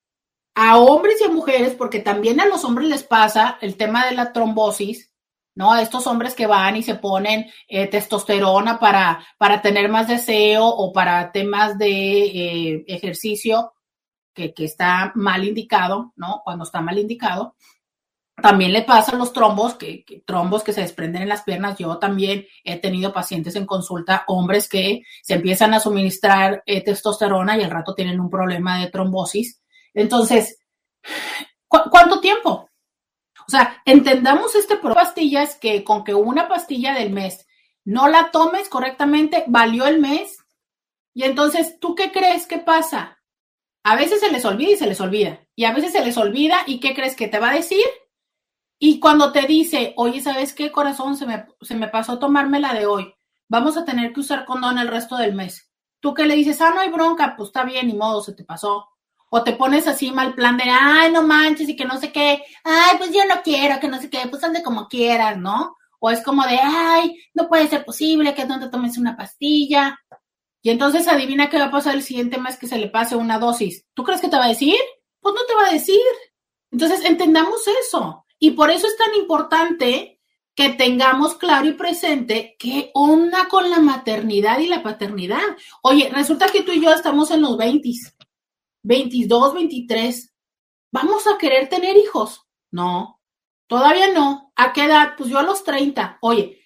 a hombres y a mujeres, porque también a los hombres les pasa el tema de la trombosis, ¿no? A estos hombres que van y se ponen eh, testosterona para, para tener más deseo o para temas de eh, ejercicio, que, está mal indicado, ¿no? Cuando está mal indicado. También le pasa a los trombos, que, trombos que se desprenden en las piernas. Yo también he tenido pacientes en consulta, hombres que se empiezan a suministrar eh, testosterona y al rato tienen un problema de trombosis. Entonces, ¿cuánto tiempo? O sea, entendamos este de pastillas que con que una pastilla del mes no la tomes correctamente, valió el mes. Y entonces, ¿tú qué crees que pasa? A veces se les olvida y se les olvida. Y a veces se les olvida y ¿qué crees que te va a decir? Y cuando te dice, oye, ¿sabes qué, corazón? Se me, se me pasó tomarme la de hoy. Vamos a tener que usar condón el resto del mes. Tú que le dices, ah, no hay bronca, pues está bien, ni modo, se te pasó. O te pones así mal plan de, ay, no manches y que no sé qué, ay, pues yo no quiero, que no sé qué, pues ande como quieras, ¿no? O es como de, ay, no puede ser posible que no te tomes una pastilla. Y entonces adivina qué va a pasar el siguiente mes que se le pase una dosis. ¿Tú crees que te va a decir? Pues no te va a decir. Entonces entendamos eso. Y por eso es tan importante que tengamos claro y presente qué onda con la maternidad y la paternidad. Oye, resulta que tú y yo estamos en los 20, 22, 23. ¿Vamos a querer tener hijos? No, todavía no. ¿A qué edad? Pues yo a los 30. Oye,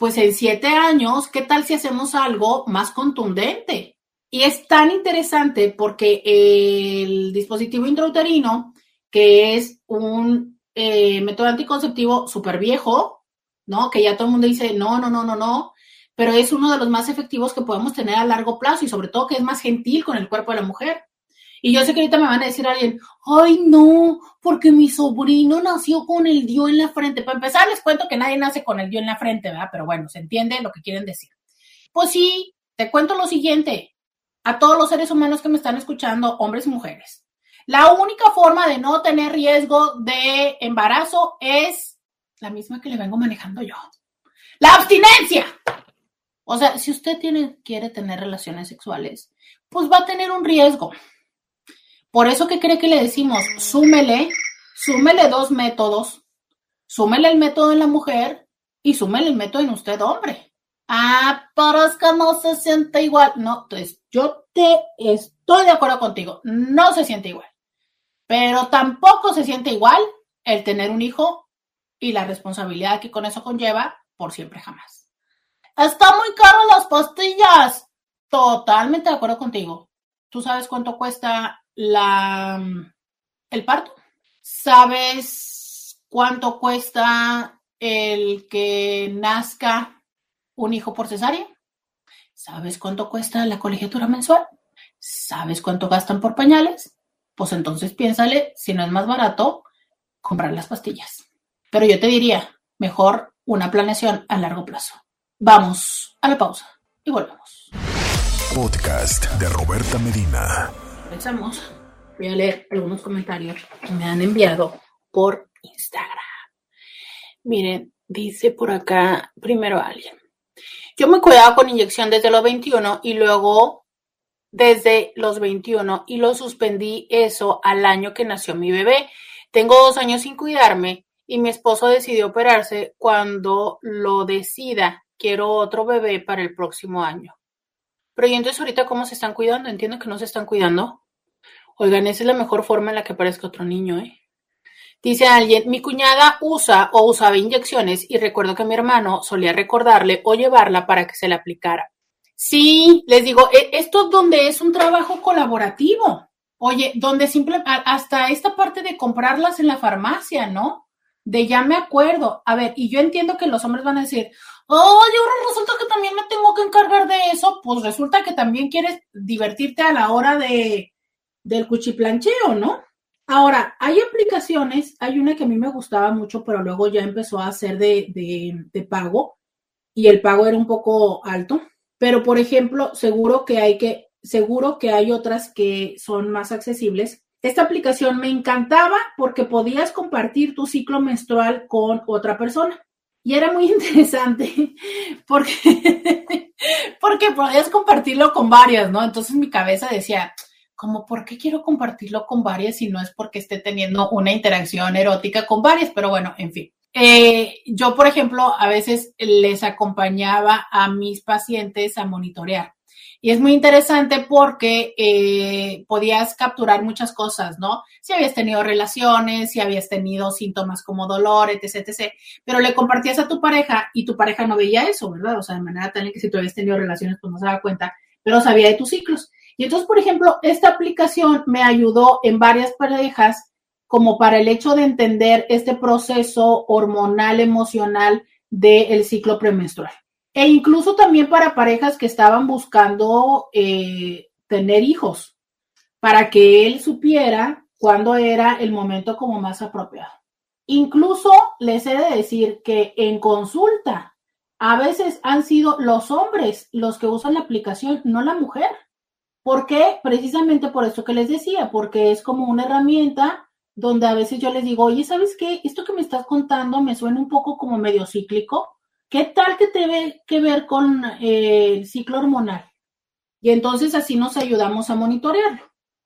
pues en siete años, ¿qué tal si hacemos algo más contundente? Y es tan interesante porque el dispositivo intrauterino, que es un eh, método anticonceptivo súper viejo, ¿no? Que ya todo el mundo dice, no, no, no, no, no, pero es uno de los más efectivos que podemos tener a largo plazo y sobre todo que es más gentil con el cuerpo de la mujer. Y yo sé que ahorita me van a decir alguien, ay no, porque mi sobrino nació con el dio en la frente. Para empezar, les cuento que nadie nace con el dio en la frente, ¿verdad? Pero bueno, se entiende lo que quieren decir. Pues sí, te cuento lo siguiente, a todos los seres humanos que me están escuchando, hombres y mujeres. La única forma de no tener riesgo de embarazo es la misma que le vengo manejando yo. La abstinencia. O sea, si usted tiene, quiere tener relaciones sexuales, pues va a tener un riesgo. Por eso que cree que le decimos, súmele, súmele dos métodos, súmele el método en la mujer y súmele el método en usted, hombre. Ah, pero es que no se siente igual. No, entonces yo te estoy de acuerdo contigo, no se siente igual. Pero tampoco se siente igual el tener un hijo y la responsabilidad que con eso conlleva por siempre jamás. Está muy caro las pastillas. Totalmente de acuerdo contigo. ¿Tú sabes cuánto cuesta la, el parto? ¿Sabes cuánto cuesta el que nazca un hijo por cesárea? ¿Sabes cuánto cuesta la colegiatura mensual? ¿Sabes cuánto gastan por pañales? Pues entonces piénsale si no es más barato comprar las pastillas. Pero yo te diría, mejor una planeación a largo plazo. Vamos a la pausa y volvemos. Podcast de Roberta Medina. Empezamos. Voy a leer algunos comentarios que me han enviado por Instagram. Miren, dice por acá primero alguien. Yo me cuidaba con inyección desde los 21 y luego desde los 21 y lo suspendí eso al año que nació mi bebé. Tengo dos años sin cuidarme y mi esposo decidió operarse cuando lo decida. Quiero otro bebé para el próximo año. Pero ¿y entonces ahorita cómo se están cuidando? Entiendo que no se están cuidando. Oigan, esa es la mejor forma en la que aparezca otro niño, ¿eh? Dice alguien, mi cuñada usa o usaba inyecciones y recuerdo que mi hermano solía recordarle o llevarla para que se la aplicara. Sí, les digo, e, esto es donde es un trabajo colaborativo. Oye, donde simple, hasta esta parte de comprarlas en la farmacia, ¿no? De ya me acuerdo. A ver, y yo entiendo que los hombres van a decir, oh, ahora resulta que también me tengo que encargar de eso. Pues resulta que también quieres divertirte a la hora de, del cuchiplancheo, ¿no? Ahora, hay aplicaciones, hay una que a mí me gustaba mucho, pero luego ya empezó a ser de, de, pago y el pago era un poco alto. Pero, por ejemplo, seguro que hay que, seguro que hay otras que son más accesibles. Esta aplicación me encantaba porque podías compartir tu ciclo menstrual con otra persona. Y era muy [laughs] interesante porque, porque podías compartirlo con varias, ¿no? Entonces mi cabeza decía, como por qué quiero compartirlo con varias si no es porque esté teniendo una interacción erótica con varias, pero bueno, en fin. Eh, yo, por ejemplo, a veces les acompañaba a mis pacientes a monitorear. Y es muy interesante porque eh, podías capturar muchas cosas, ¿no? Si habías tenido relaciones, si habías tenido síntomas como dolor, etc, etc. Pero le compartías a tu pareja y tu pareja no veía eso, ¿verdad? O sea, de manera tal que si tú habías tenido relaciones, pues no se daba cuenta, pero sabía de tus ciclos. Y entonces, por ejemplo, esta aplicación me ayudó en varias parejas como para el hecho de entender este proceso hormonal, emocional del ciclo premenstrual. E incluso también para parejas que estaban buscando eh, tener hijos, para que él supiera cuándo era el momento como más apropiado. Incluso les he de decir que en consulta, a veces han sido los hombres los que usan la aplicación, no la mujer. ¿Por qué? Precisamente por eso que les decía, porque es como una herramienta donde a veces yo les digo, oye, ¿sabes qué? Esto que me estás contando me suena un poco como medio cíclico. ¿Qué tal que te que ver con eh, el ciclo hormonal? Y entonces así nos ayudamos a monitorearlo.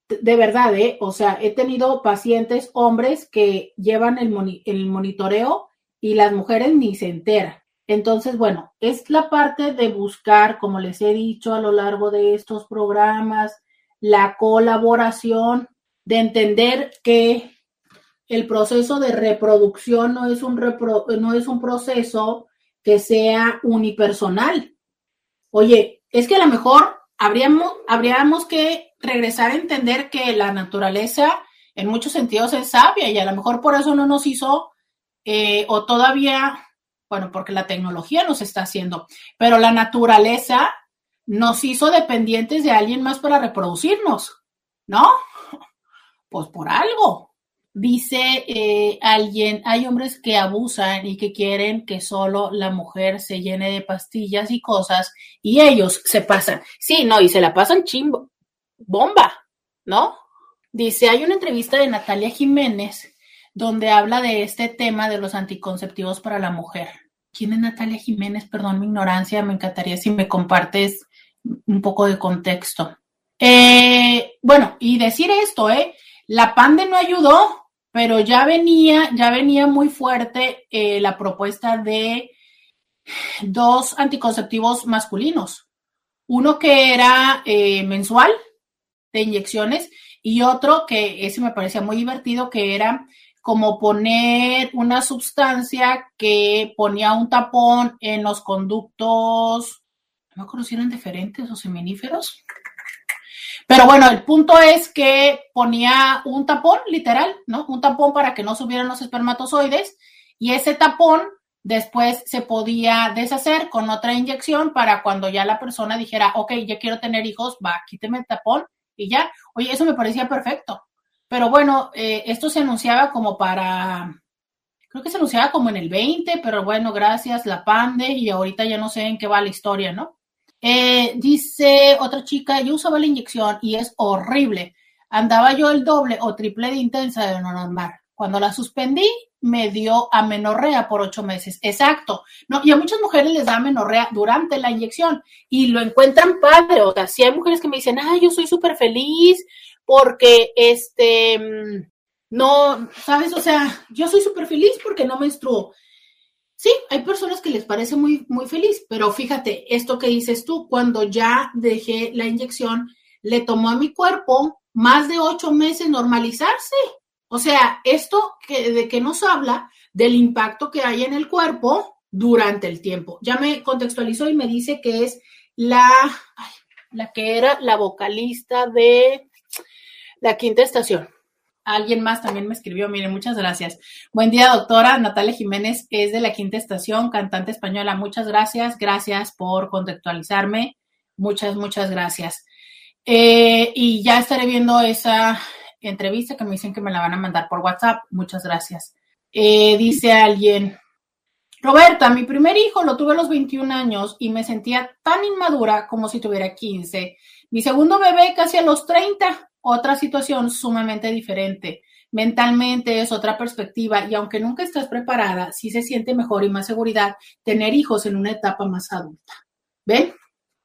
De verdad, ¿eh? O sea, he tenido pacientes hombres que llevan el, el monitoreo y las mujeres ni se enteran. Entonces, bueno, es la parte de buscar, como les he dicho a lo largo de estos programas, la colaboración, de entender que el proceso de reproducción no es un, no es un proceso que sea unipersonal. Oye, es que a lo mejor habríamos, habríamos que regresar a entender que la naturaleza en muchos sentidos es sabia y a lo mejor por eso no nos hizo eh, o todavía bueno, porque la tecnología nos está haciendo, pero la naturaleza nos hizo dependientes de alguien más para reproducirnos. ¿no? [laughs] Pues por algo. Dice eh, alguien, hay hombres que abusan y que quieren que solo la mujer se llene de pastillas y cosas y ellos se pasan. Sí, no, y se la pasan chimbo, bomba, ¿no? Dice, hay una entrevista de Natalia Jiménez donde habla de este tema de los anticonceptivos para la mujer. ¿Quién es Natalia Jiménez? Perdón mi ignorancia, me encantaría si me compartes un poco de contexto. Eh, bueno, y decir esto, ¿eh? La PANDE no ayudó, pero ya venía, ya venía muy fuerte eh, la propuesta de dos anticonceptivos masculinos. Uno que era eh, mensual de inyecciones y otro que ese me parecía muy divertido, que era como poner una sustancia que ponía un tapón en los conductos, no eran deferentes o seminíferos, pero bueno, el punto es que ponía un tapón, literal, ¿no? Un tapón para que no subieran los espermatozoides y ese tapón después se podía deshacer con otra inyección para cuando ya la persona dijera, ok, ya quiero tener hijos, va, quíteme el tapón y ya. Oye, eso me parecía perfecto. Pero bueno, eh, esto se anunciaba como para, creo que se anunciaba como en el 20, pero bueno, gracias, la pande y ahorita ya no sé en qué va la historia, ¿no? Eh, dice otra chica, yo usaba la inyección y es horrible. Andaba yo el doble o triple de intensa de no normal. Cuando la suspendí, me dio amenorrea por ocho meses. Exacto. No, y a muchas mujeres les da amenorrea durante la inyección y lo encuentran padre. O sea, si hay mujeres que me dicen, ay, yo soy súper feliz porque este, mm, no, ¿sabes? O sea, yo soy súper feliz porque no menstruo. Sí, hay personas que les parece muy, muy feliz, pero fíjate, esto que dices tú, cuando ya dejé la inyección, le tomó a mi cuerpo más de ocho meses normalizarse. O sea, esto que, de que nos habla del impacto que hay en el cuerpo durante el tiempo. Ya me contextualizó y me dice que es la, la que era la vocalista de la quinta estación. Alguien más también me escribió, miren, muchas gracias. Buen día, doctora. Natalia Jiménez es de la quinta estación, cantante española. Muchas gracias. Gracias por contextualizarme. Muchas, muchas gracias. Eh, y ya estaré viendo esa entrevista que me dicen que me la van a mandar por WhatsApp. Muchas gracias. Eh, dice alguien, Roberta, mi primer hijo lo tuve a los 21 años y me sentía tan inmadura como si tuviera 15. Mi segundo bebé casi a los 30 otra situación sumamente diferente. Mentalmente es otra perspectiva y aunque nunca estás preparada, sí se siente mejor y más seguridad tener hijos en una etapa más adulta. ¿Ven?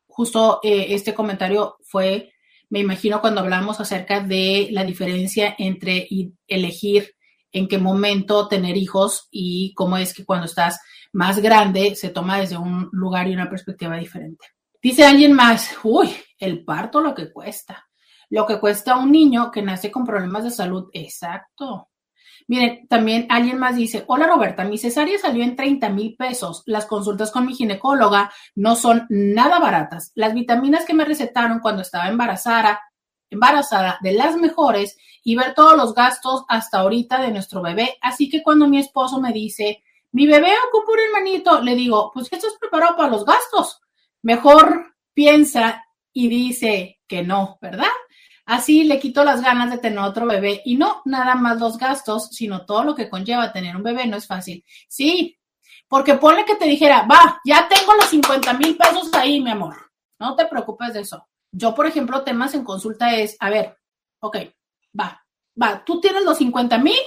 Justo eh, este comentario fue, me imagino, cuando hablamos acerca de la diferencia entre elegir en qué momento tener hijos y cómo es que cuando estás más grande se toma desde un lugar y una perspectiva diferente. Dice alguien más, uy, el parto lo que cuesta lo que cuesta un niño que nace con problemas de salud. Exacto. Miren, también alguien más dice, hola Roberta, mi cesárea salió en 30 mil pesos. Las consultas con mi ginecóloga no son nada baratas. Las vitaminas que me recetaron cuando estaba embarazada, embarazada de las mejores y ver todos los gastos hasta ahorita de nuestro bebé. Así que cuando mi esposo me dice, mi bebé ocupa un hermanito, le digo, pues que estás preparado para los gastos. Mejor piensa y dice que no, ¿verdad? Así le quito las ganas de tener otro bebé y no nada más los gastos, sino todo lo que conlleva tener un bebé no es fácil. Sí, porque ponle que te dijera, va, ya tengo los 50 mil pesos ahí, mi amor. No te preocupes de eso. Yo, por ejemplo, temas en consulta es, a ver, ok, va, va, tú tienes los 50 mil,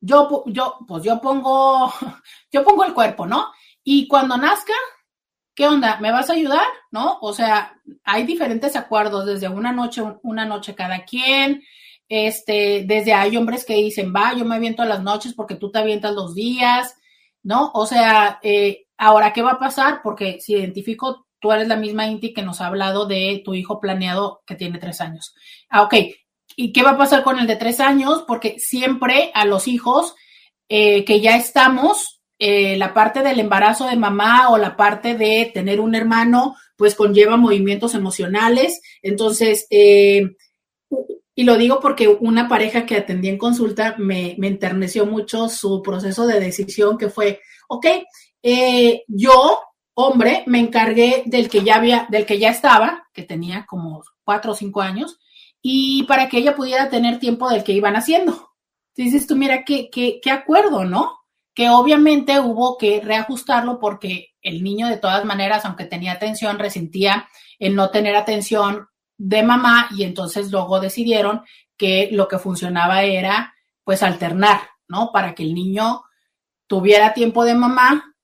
yo, yo, pues yo pongo, [laughs] yo pongo el cuerpo, ¿no? Y cuando nazca, ¿qué onda? ¿Me vas a ayudar? ¿No? O sea, hay diferentes acuerdos, desde una noche, una noche cada quien, este, desde hay hombres que dicen, va, yo me aviento a las noches porque tú te avientas los días, ¿no? O sea, eh, ahora, ¿qué va a pasar? Porque si identifico, tú eres la misma Inti que nos ha hablado de tu hijo planeado que tiene tres años. Ah, ok. ¿Y qué va a pasar con el de tres años? Porque siempre a los hijos eh, que ya estamos, eh, la parte del embarazo de mamá o la parte de tener un hermano, pues conlleva movimientos emocionales. Entonces, eh, y lo digo porque una pareja que atendí en consulta me, enterneció mucho su proceso de decisión que fue, ok, eh, yo, hombre, me encargué del que ya había, del que ya estaba, que tenía como cuatro o cinco años, y para que ella pudiera tener tiempo del que iban haciendo. Dices tú, mira, qué, qué, qué acuerdo, ¿no? Que obviamente hubo que reajustarlo porque el niño de todas maneras, aunque tenía atención, resentía el no tener atención de mamá y entonces luego decidieron que lo que funcionaba era pues alternar, ¿no? Para que el niño tuviera tiempo de mamá,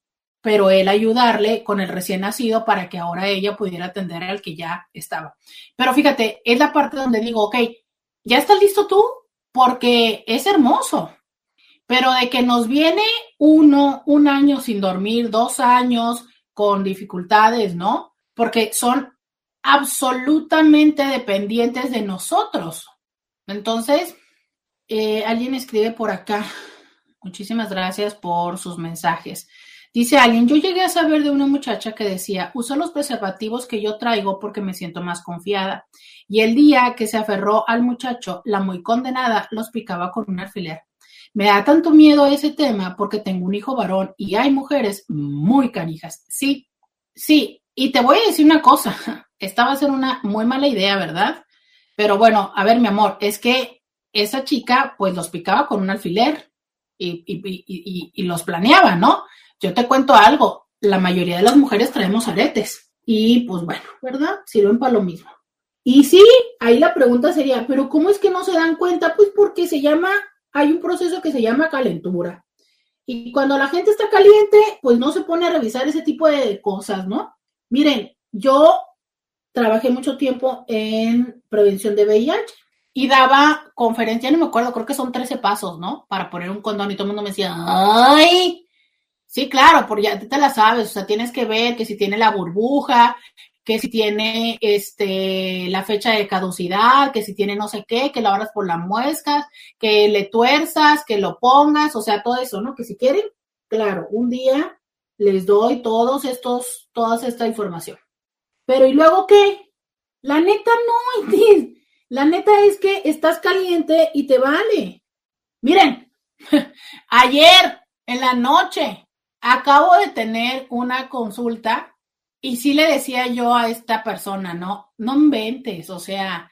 pero él ayudarle con el recién nacido para que ahora ella pudiera atender al que ya estaba. Pero fíjate, es la parte donde digo, ok, ¿ya estás listo tú? Porque es hermoso, pero de que nos viene uno, un año sin dormir, dos años con dificultades, ¿no? Porque son absolutamente dependientes de nosotros. Entonces, eh, alguien escribe por acá. Muchísimas gracias por sus mensajes. Dice alguien, yo llegué a saber de una muchacha que decía, uso los preservativos que yo traigo porque me siento más confiada. Y el día que se aferró al muchacho, la muy condenada los picaba con un alfiler. Me da tanto miedo ese tema porque tengo un hijo varón y hay mujeres muy canijas. Sí, sí. Y te voy a decir una cosa, [laughs] esta va a ser una muy mala idea, ¿verdad? Pero bueno, a ver, mi amor, es que esa chica pues los picaba con un alfiler y, y los planeaba, ¿no? Yo te cuento algo, la mayoría de las mujeres traemos aretes y pues bueno, ¿verdad? Sirven para lo mismo. Y sí, ahí la pregunta sería, pero ¿cómo es que no se dan cuenta? Pues porque se llama, hay un proceso que se llama calentura. Y cuando la gente está caliente, pues no se pone a revisar ese tipo de cosas, ¿no? Miren, yo trabajé mucho tiempo en prevención de VIH y daba conferencia, no me acuerdo, creo que son 13 pasos, ¿no? Para poner un condón y todo el mundo me decía, ay, Sí, claro, porque ya te la sabes, o sea, tienes que ver que si tiene la burbuja, que si tiene este la fecha de caducidad, que si tiene no sé qué, que lo abras por las muescas, que le tuerzas, que lo pongas, o sea, todo eso, ¿no? Que si quieren, claro, un día les doy todos estos, toda esta información. Pero ¿y luego qué? La neta no, [laughs] la neta es que estás caliente y te vale. Miren, [laughs] ayer en la noche acabo de tener una consulta y sí le decía yo a esta persona, no, no inventes, o sea,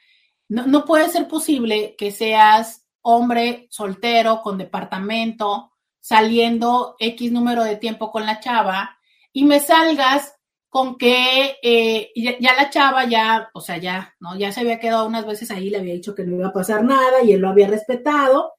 no, no puede ser posible que seas hombre soltero con departamento, saliendo X número de tiempo con la chava y me salgas con que eh, ya, la chava ya, o sea, ya, ¿no? Ya se había quedado unas veces ahí, le había dicho que no iba a pasar nada y él lo había respetado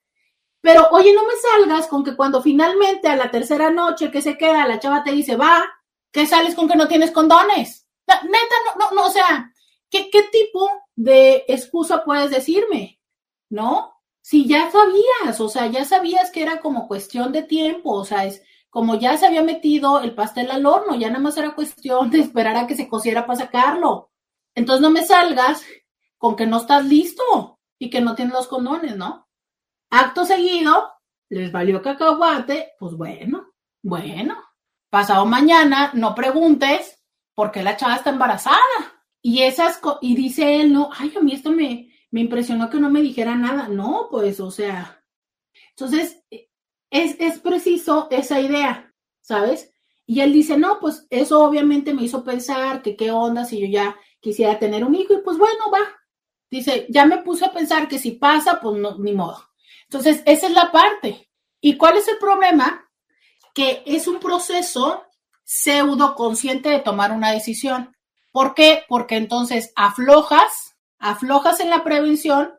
pero oye, no me salgas con que cuando finalmente a la tercera noche que se queda, la chava te dice, va, que sales con que no tienes condones. Neta, no, no, no, o sea, ¿qué, ¿qué tipo de excusa puedes decirme? ¿No? Si ya sabías, o sea, ya sabías que era como cuestión de tiempo, o sea, es como ya se había metido el pastel al horno, ya nada más era cuestión de esperar a que se cociera para sacarlo. Entonces no me salgas con que no estás listo y que no tienes los condones, ¿no? Acto seguido, les valió cacahuate, pues bueno, bueno. Pasado mañana, no preguntes por qué la chava está embarazada. Y esas, y dice él, no, ay, a mí esto me, me impresionó que no me dijera nada. No, pues, o sea. Entonces, es, es preciso esa idea, ¿sabes? Y él dice, no, pues eso obviamente me hizo pensar que qué onda si yo ya quisiera tener un hijo y pues bueno, va. Dice, ya me puse a pensar que si pasa, pues no, ni modo. Entonces, esa es la parte. ¿Y cuál es el problema? Que es un proceso pseudo consciente de tomar una decisión. ¿Por qué? Porque entonces aflojas, aflojas en la prevención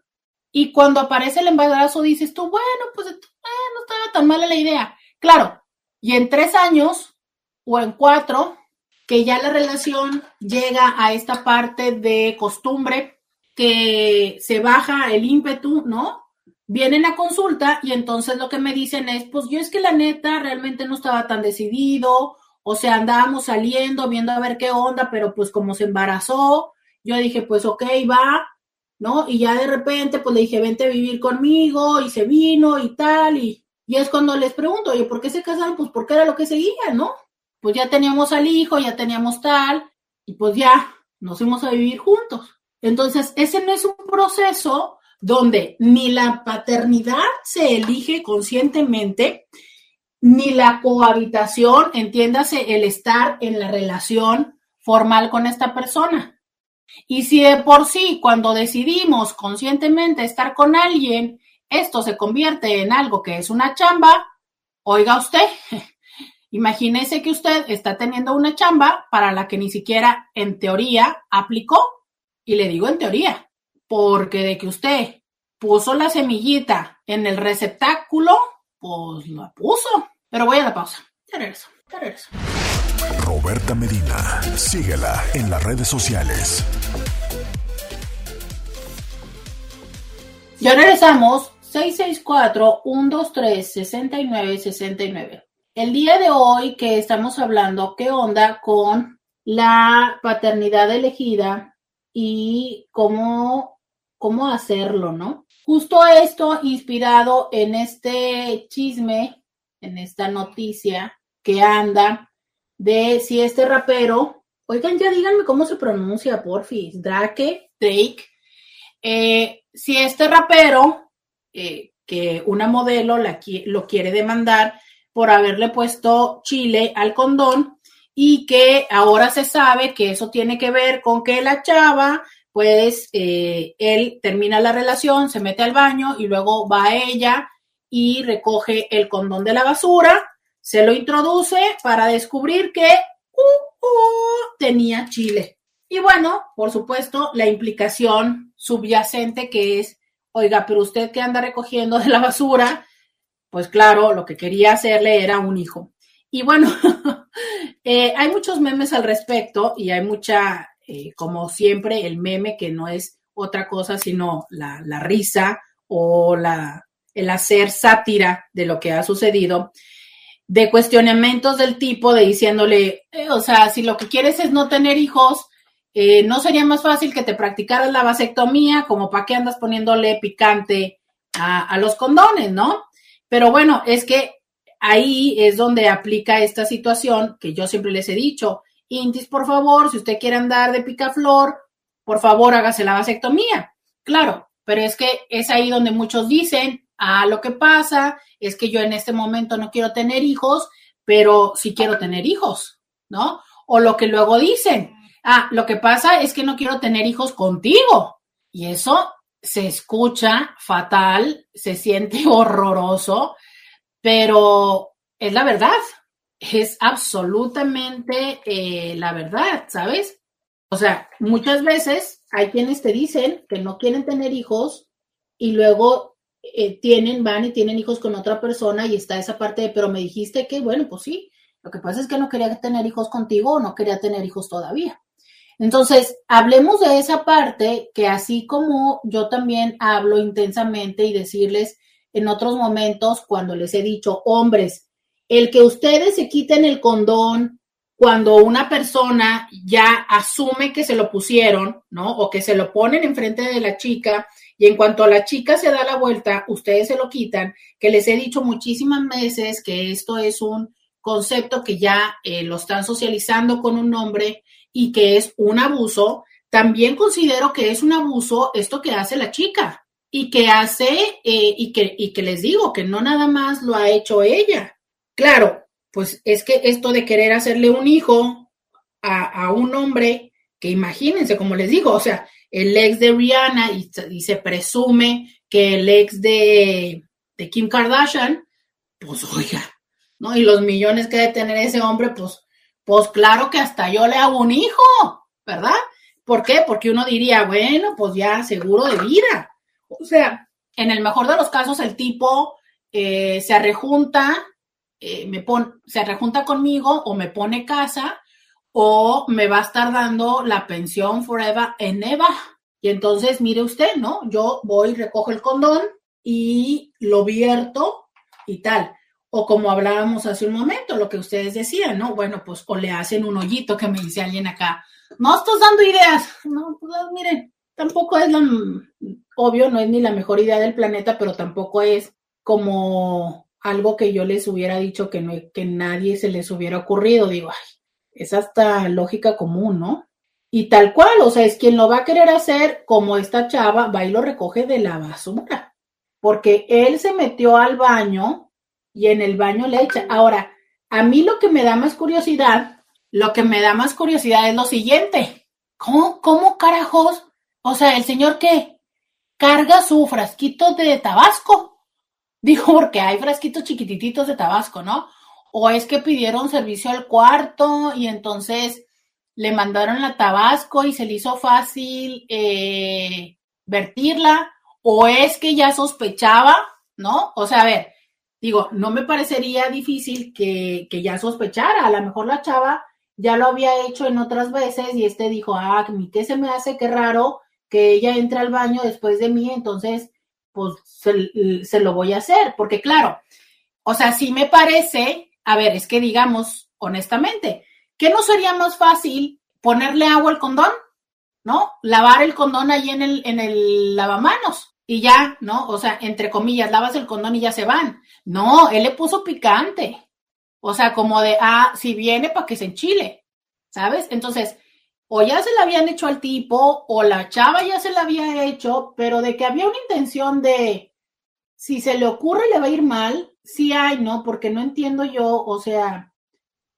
y cuando aparece el embarazo dices tú, bueno, pues eh, no estaba tan mala la idea. Claro, y en tres años o en cuatro, que ya la relación llega a esta parte de costumbre, que se baja el ímpetu, ¿no? Vienen a consulta y entonces lo que me dicen es, pues yo es que la neta realmente no estaba tan decidido, o sea, andábamos saliendo, viendo a ver qué onda, pero pues como se embarazó, yo dije, pues ok, va, ¿no? Y ya de repente, pues le dije, vente a vivir conmigo, y se vino y tal, y, y es cuando les pregunto, oye, ¿por qué se casaron? Pues porque era lo que seguía, ¿no? Pues ya teníamos al hijo, ya teníamos tal, y pues ya nos fuimos a vivir juntos. Entonces, ese no es un proceso donde ni la paternidad se elige conscientemente, ni la cohabitación, entiéndase, el estar en la relación formal con esta persona. Y si de por sí, cuando decidimos conscientemente estar con alguien, esto se convierte en algo que es una chamba, oiga usted, [laughs] imagínese que usted está teniendo una chamba para la que ni siquiera en teoría aplicó. Y le digo en teoría, porque de que usted puso la semillita en el receptáculo, pues la puso. Pero voy a la pausa. Ya regreso, ya regreso. Roberta Medina, síguela en las redes sociales. Ya regresamos. 664-123-6969. El día de hoy que estamos hablando, ¿qué onda con la paternidad elegida y cómo, cómo hacerlo, no? Justo esto inspirado en este chisme, en esta noticia que anda de si este rapero, oigan, ya díganme cómo se pronuncia, porfis, Drake, Drake, eh, si este rapero, eh, que una modelo la, lo quiere demandar por haberle puesto chile al condón y que ahora se sabe que eso tiene que ver con que la chava pues eh, él termina la relación, se mete al baño y luego va a ella y recoge el condón de la basura, se lo introduce para descubrir que uh, uh, tenía chile. Y bueno, por supuesto, la implicación subyacente que es, oiga, pero usted que anda recogiendo de la basura, pues claro, lo que quería hacerle era un hijo. Y bueno, [laughs] eh, hay muchos memes al respecto y hay mucha eh, como siempre, el meme que no es otra cosa sino la, risa o la, el hacer sátira de lo que ha sucedido, de cuestionamientos del tipo de diciéndole, eh, o sea, si lo que quieres es no tener hijos, ¿no sería más fácil que te practicaras la vasectomía? Como para qué andas poniéndole picante a, a los condones, ¿no? Pero bueno, es que ahí es donde aplica esta situación que yo siempre les he dicho. Intis, por favor, si usted quiere andar de picaflor, por favor, hágase la vasectomía. Claro, pero es que es ahí donde muchos dicen, ah, lo que pasa es que yo en este momento no quiero tener hijos, pero sí quiero tener hijos, ¿no? O lo que luego dicen, ah, lo que pasa es que no quiero tener hijos contigo. Y eso se escucha fatal, se siente [laughs] horroroso, pero es la verdad es absolutamente eh, la verdad, ¿sabes? O sea, muchas veces hay quienes te dicen que no quieren tener hijos y luego eh, tienen, van y tienen hijos con otra persona y está esa parte de, pero me dijiste que, bueno, pues sí, lo que pasa es que no quería tener hijos contigo o no quería tener hijos todavía. Entonces, hablemos de esa parte que así como yo también hablo intensamente y decirles en otros momentos cuando les he dicho, hombres, el que ustedes se quiten el condón cuando una persona ya asume que se lo pusieron, ¿no? O que se lo ponen enfrente de la chica y en cuanto a la chica se da la vuelta, ustedes se lo quitan, que les he dicho muchísimas veces que esto es un concepto que ya eh, lo están socializando con un nombre y que es un abuso, también considero que es un abuso esto que hace la chica y que hace, eh, y, que, y que les digo que no nada más lo ha hecho ella, Claro, pues es que esto de querer hacerle un hijo a, un hombre, que imagínense, como les digo, o sea, el ex de Rihanna y, se presume que el ex de, de, Kim Kardashian, pues oiga, ¿no? Y los millones que debe tener ese hombre, pues, pues claro que hasta yo le hago un hijo, ¿verdad? ¿Por qué? Porque uno diría, bueno, pues ya seguro de vida. O sea, en el mejor de los casos, el tipo eh, se arrejunta eh, me se rejunta conmigo o me pone casa o me va a estar dando la pensión forever en Eva. Y entonces, mire usted, ¿no? Yo voy, recojo el condón y lo vierto y tal. O como hablábamos hace un momento, lo que ustedes decían, ¿no? Bueno, pues o le hacen un hoyito que me dice alguien acá. No estás dando ideas. No, pues miren, tampoco es lo obvio, no es ni la mejor idea del planeta, pero tampoco es como algo que yo les hubiera dicho que, no, que nadie se les hubiera ocurrido. Digo, ay, es hasta lógica común, ¿no? Y tal cual, o sea, es quien lo va a querer hacer como esta chava va y lo recoge de la basura. Porque él se metió al baño y en el baño le echa. Ahora, a mí lo que me da más curiosidad, lo que me da más curiosidad es lo siguiente. ¿Cómo, cómo carajos? O sea, ¿el señor qué? Carga su frasquito de tabasco. Dijo, porque hay frasquitos chiquititos de tabasco, ¿no? O es que pidieron servicio al cuarto y entonces le mandaron la tabasco y se le hizo fácil eh, vertirla. O es que ya sospechaba, ¿no? O sea, a ver, digo, no me parecería difícil que, que ya sospechara. A lo mejor la chava ya lo había hecho en otras veces y este dijo, ah, ¿qué se me hace? Qué raro que ella entre al baño después de mí, entonces, pues se, lo voy a hacer, porque claro, o sea, sí me parece, a ver, es que digamos honestamente, ¿qué no sería más fácil ponerle agua al condón? ¿No? Lavar el condón ahí en el, en el lavamanos y ya, ¿no? O sea, entre comillas, lavas el condón y ya se van. No, él le puso picante. O sea, como de, ah, si viene para que se enchile, ¿sabes? Entonces, o ya se la habían hecho al tipo, o la chava ya se la había hecho, pero de que había una intención de, si se le ocurre le va a ir mal, sí hay, ¿no? Porque no entiendo yo, o sea,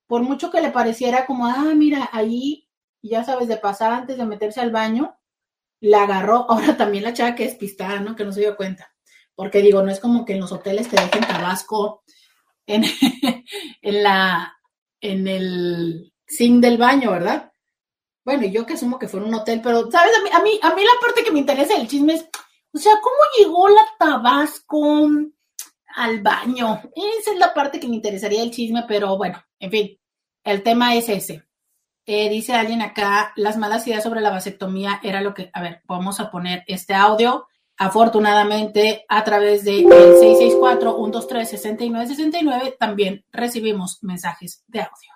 por mucho que le pareciera como, ah, mira, ahí, ya sabes, de pasar antes de meterse al baño, la agarró, [laughs] ahora también la chava que es pistada, ¿no? Que no se dio cuenta. Porque digo, no es como que en los hoteles te dejen tabasco en, [laughs] en la, en el zinc del baño, ¿verdad? Bueno, yo que asumo que fue un hotel, pero, ¿sabes? A mí, a mí, a mí la parte que me interesa del chisme es, o sea, ¿cómo llegó la Tabasco al baño? Esa es la parte que me interesaría del chisme, pero bueno, en fin, el tema es ese. Eh, dice alguien acá, las malas ideas sobre la vasectomía era lo que, a ver, vamos a poner este audio Afortunadamente, a través de 664-123-6969 también recibimos mensajes de audio.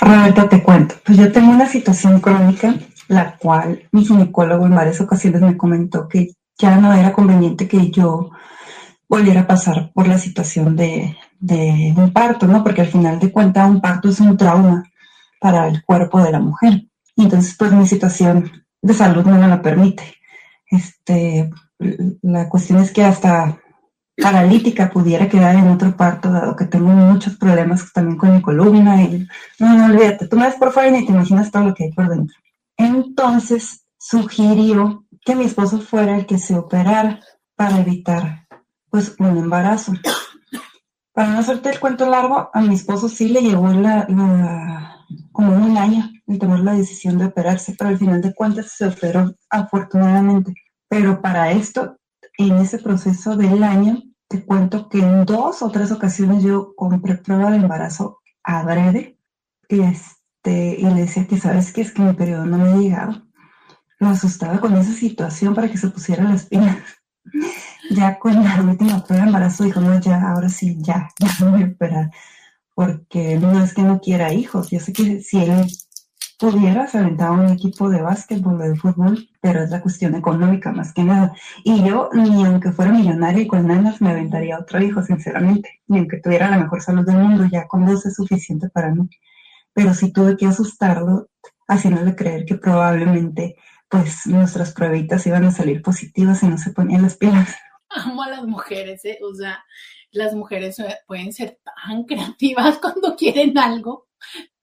Roberta, te cuento. Pues yo tengo una situación crónica, la cual mi ginecólogo en varias ocasiones me comentó que ya no era conveniente que yo volviera a pasar por la situación de, de un parto, ¿no? Porque al final de cuentas un parto es un trauma para el cuerpo de la mujer. Y entonces, pues mi situación de salud no me lo permite. Este, la cuestión es que hasta paralítica pudiera quedar en otro parto, dado que tengo muchos problemas también con mi columna. Y, no, no, olvídate, tú me ves por fuera y te imaginas todo lo que hay por dentro. Entonces sugirió que mi esposo fuera el que se operara para evitar pues un embarazo. Para no hacerte el cuento largo, a mi esposo sí le llevó la, como un año el tomar la decisión de operarse, pero al final de cuentas se operó afortunadamente. Pero para esto, en ese proceso del año, te cuento que en dos o tres ocasiones yo compré prueba de embarazo adrede y, este, y le decía que, ¿sabes qué? Es que mi periodo no me ha llegado. Lo asustaba con esa situación para que se pusiera las [laughs] pilas. ya con la última prueba de embarazo dijo, no, ya, ahora sí, ya, [laughs] ya no voy a operar. Porque no es que no quiera hijos. Yo sé que si él pudiera, se aventaba un equipo de básquetbol o de fútbol, pero es la cuestión económica más que nada. Y yo, ni aunque fuera millonaria y con nanas, me aventaría otro hijo, sinceramente. Ni aunque tuviera la mejor salud del mundo, ya con dos es suficiente para mí. Pero sí tuve que asustarlo, haciéndole creer que probablemente, pues, nuestras pruebitas iban a salir positivas y no se ponían las pilas. [laughs] Amo a las mujeres, ¿eh? O sea, las mujeres pueden ser tan creativas [laughs] cuando quieren algo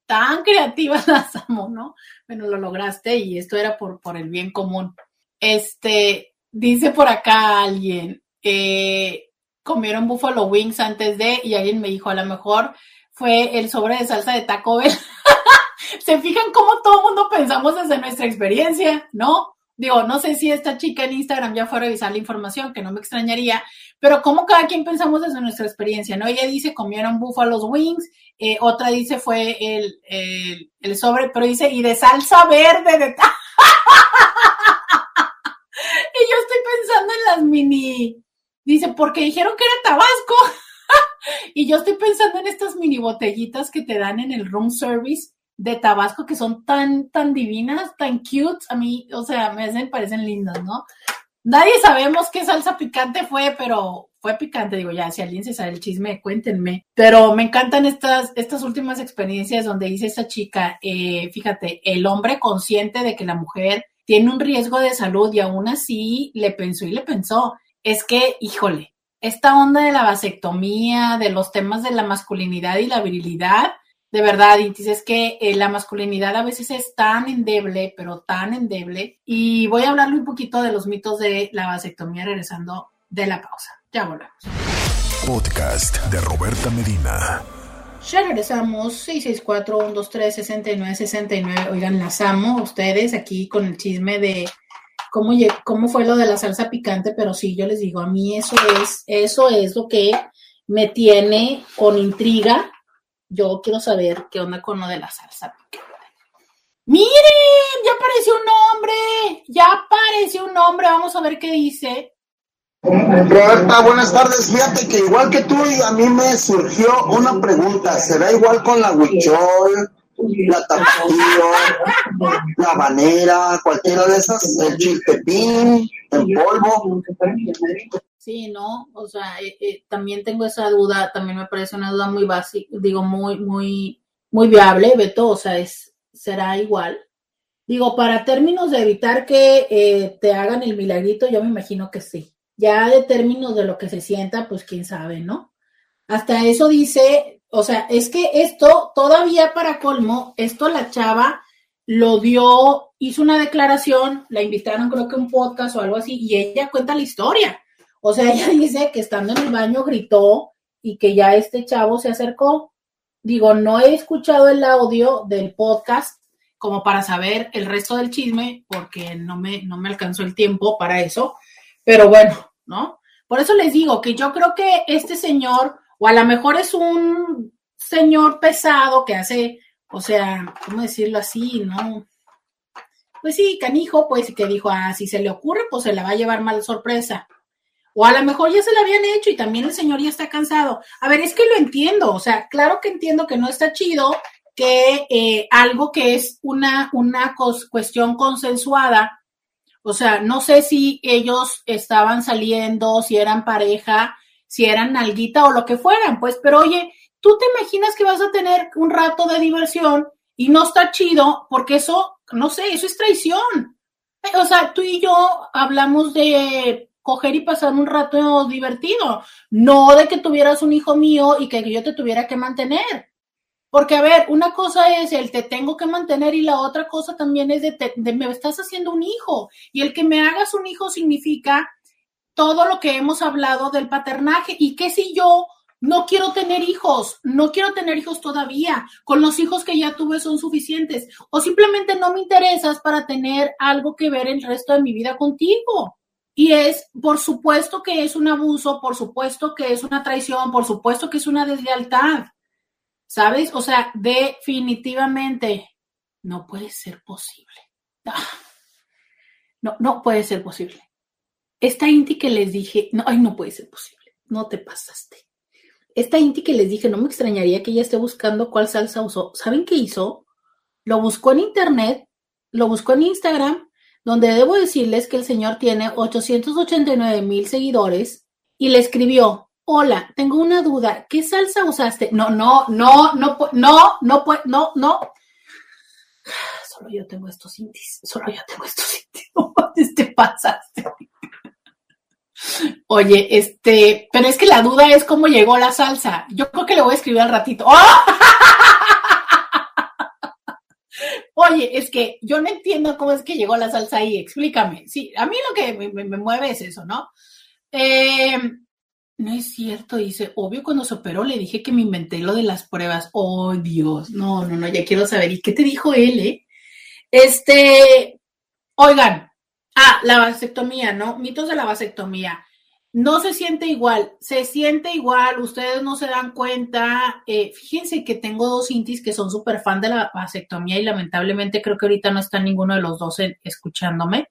tan creativas [laughs] las amo, ¿no? Bueno, lo lograste y esto era por, por el bien común. Este, dice por acá alguien, que comieron Buffalo Wings antes de, y alguien me dijo, a lo mejor fue el sobre de salsa de Taco Bell. [laughs] Se fijan cómo todo el mundo pensamos desde nuestra experiencia, ¿no? Digo, no sé si esta chica en Instagram ya fue a revisar la información, que no me extrañaría, pero como cada quien pensamos desde nuestra experiencia, ¿no? Ella dice comieron Buffalo Wings eh, otra dice fue el, el, sobre, pero dice, y de salsa verde, de... [laughs] y yo estoy pensando en las mini, dice, porque dijeron que era Tabasco. [laughs] y yo estoy pensando en estas mini botellitas que te dan en el room service de Tabasco que son tan, tan divinas, tan cute. A mí, o sea, me parecen lindas, ¿no? Nadie sabemos qué salsa picante fue, pero fue picante, digo, ya, si alguien se sabe el chisme, cuéntenme. Pero me encantan estas, estas últimas experiencias donde dice esta chica, eh, fíjate, el hombre consciente de que la mujer tiene un riesgo de salud y aún así le pensó y le pensó. Es que, híjole, esta onda de la vasectomía, de los temas de la masculinidad y la virilidad, De verdad, Intis, es que eh, la masculinidad a veces es tan endeble, pero tan endeble. Y voy a hablarle un poquito de los mitos de la vasectomía regresando de la pausa. Ya volvemos. Podcast de Roberta Medina. Ya regresamos, 664-123-6969. Oigan, las amo ustedes aquí con el chisme de cómo, cómo fue lo de la salsa picante, pero sí, yo les digo, a mí eso es, eso es lo que me tiene con intriga. Yo quiero saber qué onda con lo de la salsa. Miren, ya apareció un nombre, ya apareció un nombre, vamos a ver qué dice. Roberta, buenas tardes. Fíjate que igual que tú, a mí me surgió una pregunta. ¿Será igual con la huichol, la tapatio, la habanera, cualquiera de esas? El chiltepín, el polvo. Sí, ¿no? O sea, eh, eh, también tengo esa duda, también me parece una duda muy básica, digo, muy, muy, muy viable, Beto, o sea, es, será igual. Digo, para términos de evitar que eh, te hagan el milagrito, yo me imagino que sí. Ya de términos de lo que se sienta, pues quién sabe, ¿no? Hasta eso dice, o sea, es que esto todavía para colmo, esto la chava lo dio, hizo una declaración, la invitaron creo que un podcast o algo así, y ella cuenta la historia. O sea, [laughs] ella dice que estando en el baño gritó y que ya este chavo se acercó. Digo, no he escuchado el audio del podcast como para saber el resto del chisme, porque no me, no me alcanzó el tiempo para eso, pero bueno, ¿no? Por eso les digo que yo creo que este señor, o a lo mejor es un señor pesado que hace, o sea, ¿cómo decirlo así? ¿No? Pues sí, canijo, pues que dijo, ah, si se le ocurre, pues se la va a llevar mal sorpresa. O a lo mejor ya se la habían hecho y también el señor ya está cansado. A ver, es que lo entiendo, o sea, claro que entiendo que no está chido que eh, algo que es una, una cuestión consensuada, o sea, no sé si ellos estaban saliendo, si eran pareja, si eran nalguita o lo que fueran, pues, pero oye, tú te imaginas que vas a tener un rato de diversión y no está chido, porque eso, no sé, eso es traición. O sea, tú y yo hablamos de coger y pasar un rato divertido, no de que tuvieras un hijo mío y que yo te tuviera que mantener. Porque, a ver, una cosa es el te tengo que mantener y la otra cosa también es de, me estás haciendo un hijo. Y el que me hagas un hijo significa todo lo que hemos hablado del paternaje. ¿Y qué si yo no quiero tener hijos? No quiero tener hijos todavía. Con los hijos que ya tuve son suficientes. O simplemente no me interesas para tener algo que ver el resto de mi vida contigo. Y es, por supuesto que es un abuso, por supuesto que es una traición, por supuesto que es una deslealtad. ¿Sabes? O sea, definitivamente no puede ser posible. Ah. No, no puede ser posible. Esta Inti que les dije, no, ay, no puede ser posible. No te pasaste. Esta Inti que les dije, no me extrañaría que ella esté buscando cuál salsa usó. ¿Saben qué hizo? Lo buscó en internet, lo buscó en Instagram, donde debo decirles que el señor tiene 889 mil seguidores y le escribió, Hola, tengo una duda. ¿Qué salsa usaste? No, no, no, no, no, no, no, no, no. [sighs] Solo yo tengo estos intis. Solo yo tengo estos intis. [laughs] No te pasaste. Oye, este, pero es que la duda es cómo llegó la salsa. Yo creo que le voy a escribir al ratito. [laughs] Oye, es que yo no entiendo cómo es que llegó la salsa ahí. Explícame. Sí, a mí lo que me, me mueve es eso, ¿no? Eh, no es cierto, dice, obvio cuando se operó le dije que me inventé lo de las pruebas. Oh, Dios, no, no, no, ya quiero saber. ¿Y qué te dijo él, eh? Este, oigan, ah, la vasectomía, ¿no? Mitos de la vasectomía. No se siente igual, se siente igual, ustedes no se dan cuenta. Eh, fíjense que tengo dos intis que son súper fan de la vasectomía y lamentablemente creo que ahorita no está ninguno de los dos escuchándome.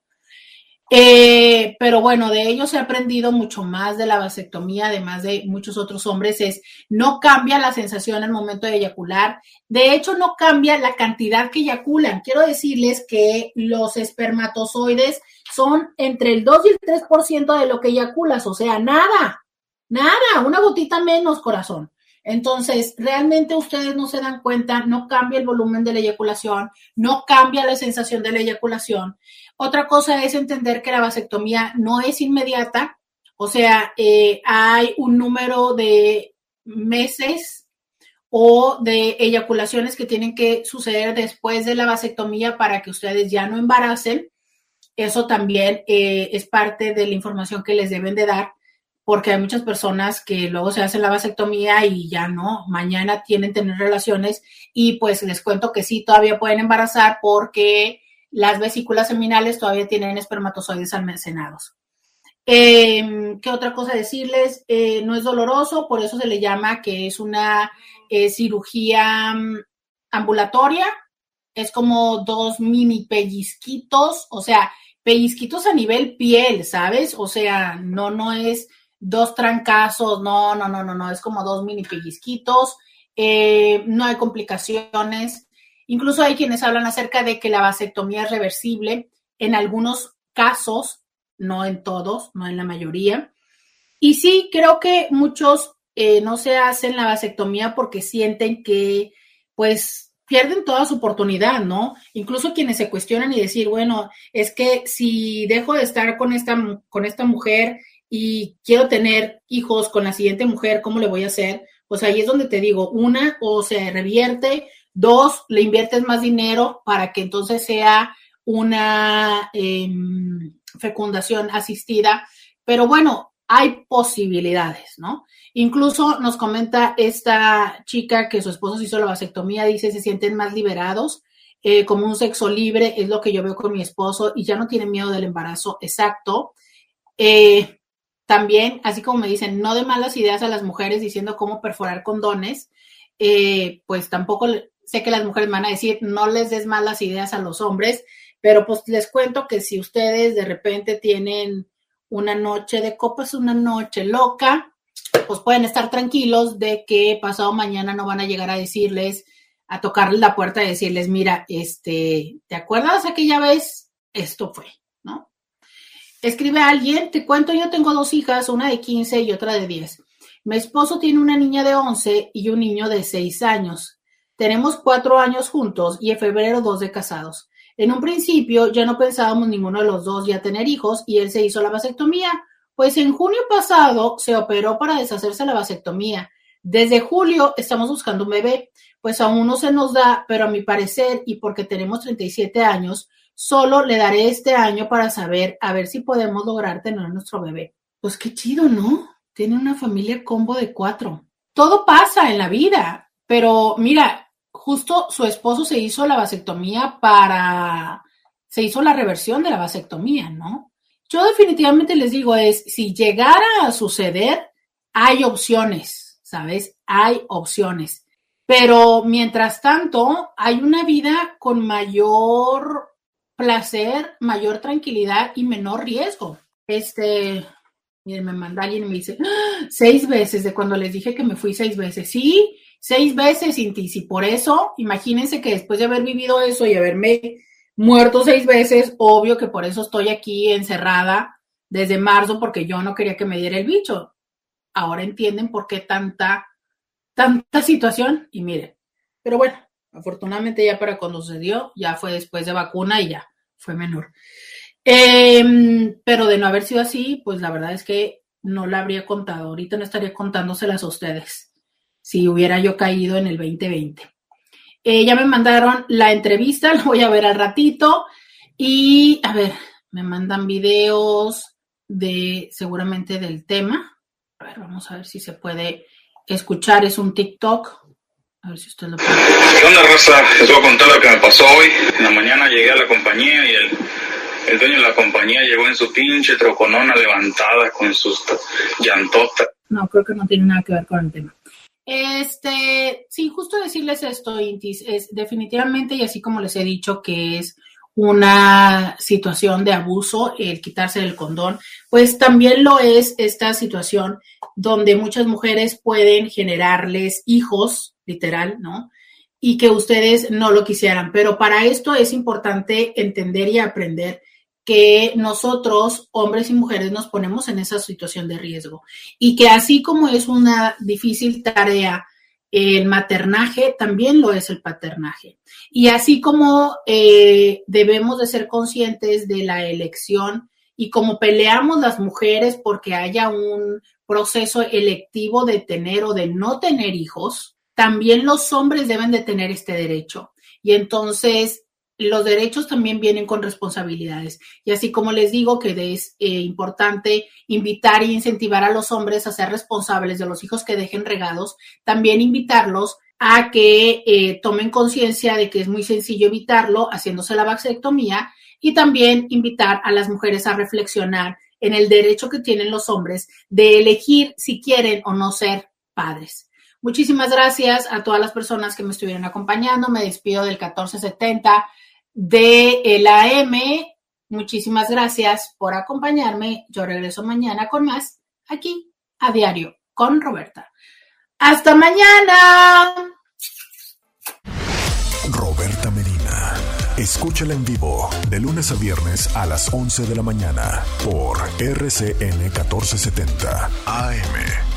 Eh, pero bueno, de ellos he aprendido mucho más de la vasectomía, además de muchos otros hombres, es no cambia la sensación al momento de eyacular. De hecho, no cambia la cantidad que eyaculan. Quiero decirles que los espermatozoides son entre el 2 y el 3% de lo que eyaculas, o sea, nada, nada, una gotita menos, corazón. Entonces, realmente ustedes no se dan cuenta, no cambia el volumen de la eyaculación, no cambia la sensación de la eyaculación. Otra cosa es entender que la vasectomía no es inmediata, o sea, eh, hay un número de meses o de eyaculaciones que tienen que suceder después de la vasectomía para que ustedes ya no embaracen. Eso también eh, es parte de la información que les deben de dar, porque hay muchas personas que luego se hacen la vasectomía y ya no, mañana tienen tener relaciones y pues les cuento que sí, todavía pueden embarazar porque las vesículas seminales todavía tienen espermatozoides almacenados. Em, ¿Qué otra cosa decirles? Eh, no es doloroso, por eso se le llama que es una eh, cirugía mm, ambulatoria. Es como dos mini pellizquitos, o sea, pellizquitos a nivel piel, ¿sabes? O sea, no, no es dos trancazos, no, no, no, no, no, es como dos mini pellizquitos. Eh, no hay complicaciones. Incluso hay quienes hablan acerca de que la vasectomía es reversible en algunos casos, no en todos, no en la mayoría. Y sí, creo que muchos eh, no se hacen la vasectomía porque sienten que, pues, pierden toda su oportunidad, ¿no? Incluso quienes se cuestionan y decir, bueno, es que si dejo de estar con esta, con esta mujer y quiero tener hijos con la siguiente mujer, ¿cómo le voy a hacer? Pues ahí es donde te digo, una, o se revierte Dos, le inviertes más dinero para que entonces sea una em, fecundación asistida. Pero bueno, hay posibilidades, ¿no? Incluso nos comenta esta chica que su esposo se hizo la vasectomía, dice, se sienten más liberados, eh, como un sexo libre, es lo que yo veo con mi esposo y ya no tiene miedo del embarazo, exacto. Eh, también, así como me dicen, no de malas ideas a las mujeres diciendo cómo perforar condones, eh, pues tampoco sé que las mujeres van a decir, no les des malas ideas a los hombres, pero pues les cuento que si ustedes de repente tienen una noche de copas, una noche loca, pues pueden estar tranquilos de que pasado mañana no van a llegar a decirles, a tocarles la puerta y decirles, mira, este, ¿te acuerdas aquella vez? Esto fue, ¿no? Escribe a alguien, te cuento, yo tengo dos hijas, una de 15 y otra de 10. Mi esposo tiene una niña de 11 y un niño de 6 años. Tenemos cuatro años juntos y en febrero dos de casados. En un principio ya no pensábamos ninguno de los dos ya tener hijos y él se hizo la vasectomía, pues en junio pasado se operó para deshacerse la vasectomía. Desde julio estamos buscando un bebé, pues aún no se nos da, pero a mi parecer y porque tenemos 37 años, solo le daré este año para saber a ver si podemos lograr tener nuestro bebé. Pues qué chido, ¿no? Tiene una familia combo de cuatro. Todo pasa en la vida, pero mira, justo su esposo se hizo la vasectomía para, se hizo la reversión de la vasectomía, ¿no? Yo definitivamente les digo es, si llegara a suceder, hay opciones, ¿sabes? Hay opciones. Pero mientras tanto, hay una vida con mayor placer, mayor tranquilidad y menor riesgo. Este, miren, me manda alguien y me dice, ¡Ah! seis veces de cuando les dije que me fui seis veces. Sí, seis veces, Inti, y por eso, imagínense que después de haber vivido eso y haberme muerto seis veces, obvio que por eso estoy aquí encerrada desde marzo, porque yo no quería que me diera el bicho. Ahora entienden por qué tanta, tanta situación, y miren, pero bueno, afortunadamente ya para cuando se dio, ya fue después de vacuna y ya fue menor. Em, pero de no haber sido así, pues la verdad es que no la habría contado. Ahorita no estaría contándoselas a ustedes si hubiera yo caído en el 2020. Eh, ya me mandaron la entrevista, [laughs] la voy a ver al ratito. Y a ver, me mandan videos de seguramente del tema. A ver, vamos a ver si se puede escuchar. Es un TikTok. A ver si usted lo puede. ¿Qué onda, raza? Les voy a contar lo que me pasó hoy. En la mañana llegué a la compañía y el, el dueño de la compañía llegó en su pinche troconona levantada con sus llantotas. No, creo que no tiene nada que ver con el tema. Este, sí, justo decirles esto, Intis, es definitivamente, y así como les he dicho que es una situación de abuso el quitarse el condón, pues también lo es esta situación donde muchas mujeres pueden generarles hijos, literal, ¿no? Y que ustedes no lo quisieran. Pero para esto es importante entender y aprender que nosotros, hombres y mujeres, nos ponemos en esa situación de riesgo y que así como es una difícil tarea el maternaje, también lo es el paternaje. Y así como eh, debemos de ser conscientes de la elección y como peleamos las mujeres porque haya un proceso electivo de tener o de no tener hijos, también los hombres deben de tener este derecho. Y entonces los derechos también vienen con responsabilidades. Y así como les digo que es eh, importante invitar e incentivar a los hombres a ser responsables de los hijos que dejen regados, también invitarlos a que eh, tomen conciencia de que es muy sencillo evitarlo haciéndose la vasectomía y también invitar a las mujeres a reflexionar en el derecho que tienen los hombres de elegir si quieren o no ser padres. Muchísimas gracias a todas las personas que me estuvieron acompañando. Me despido del 1470 de el AM. Muchísimas gracias por acompañarme. Yo regreso mañana con más aquí a diario con Roberta. Hasta mañana. Roberta Medina. Escúchala en vivo de lunes a viernes a las 11 de la mañana por RCN 1470 AM.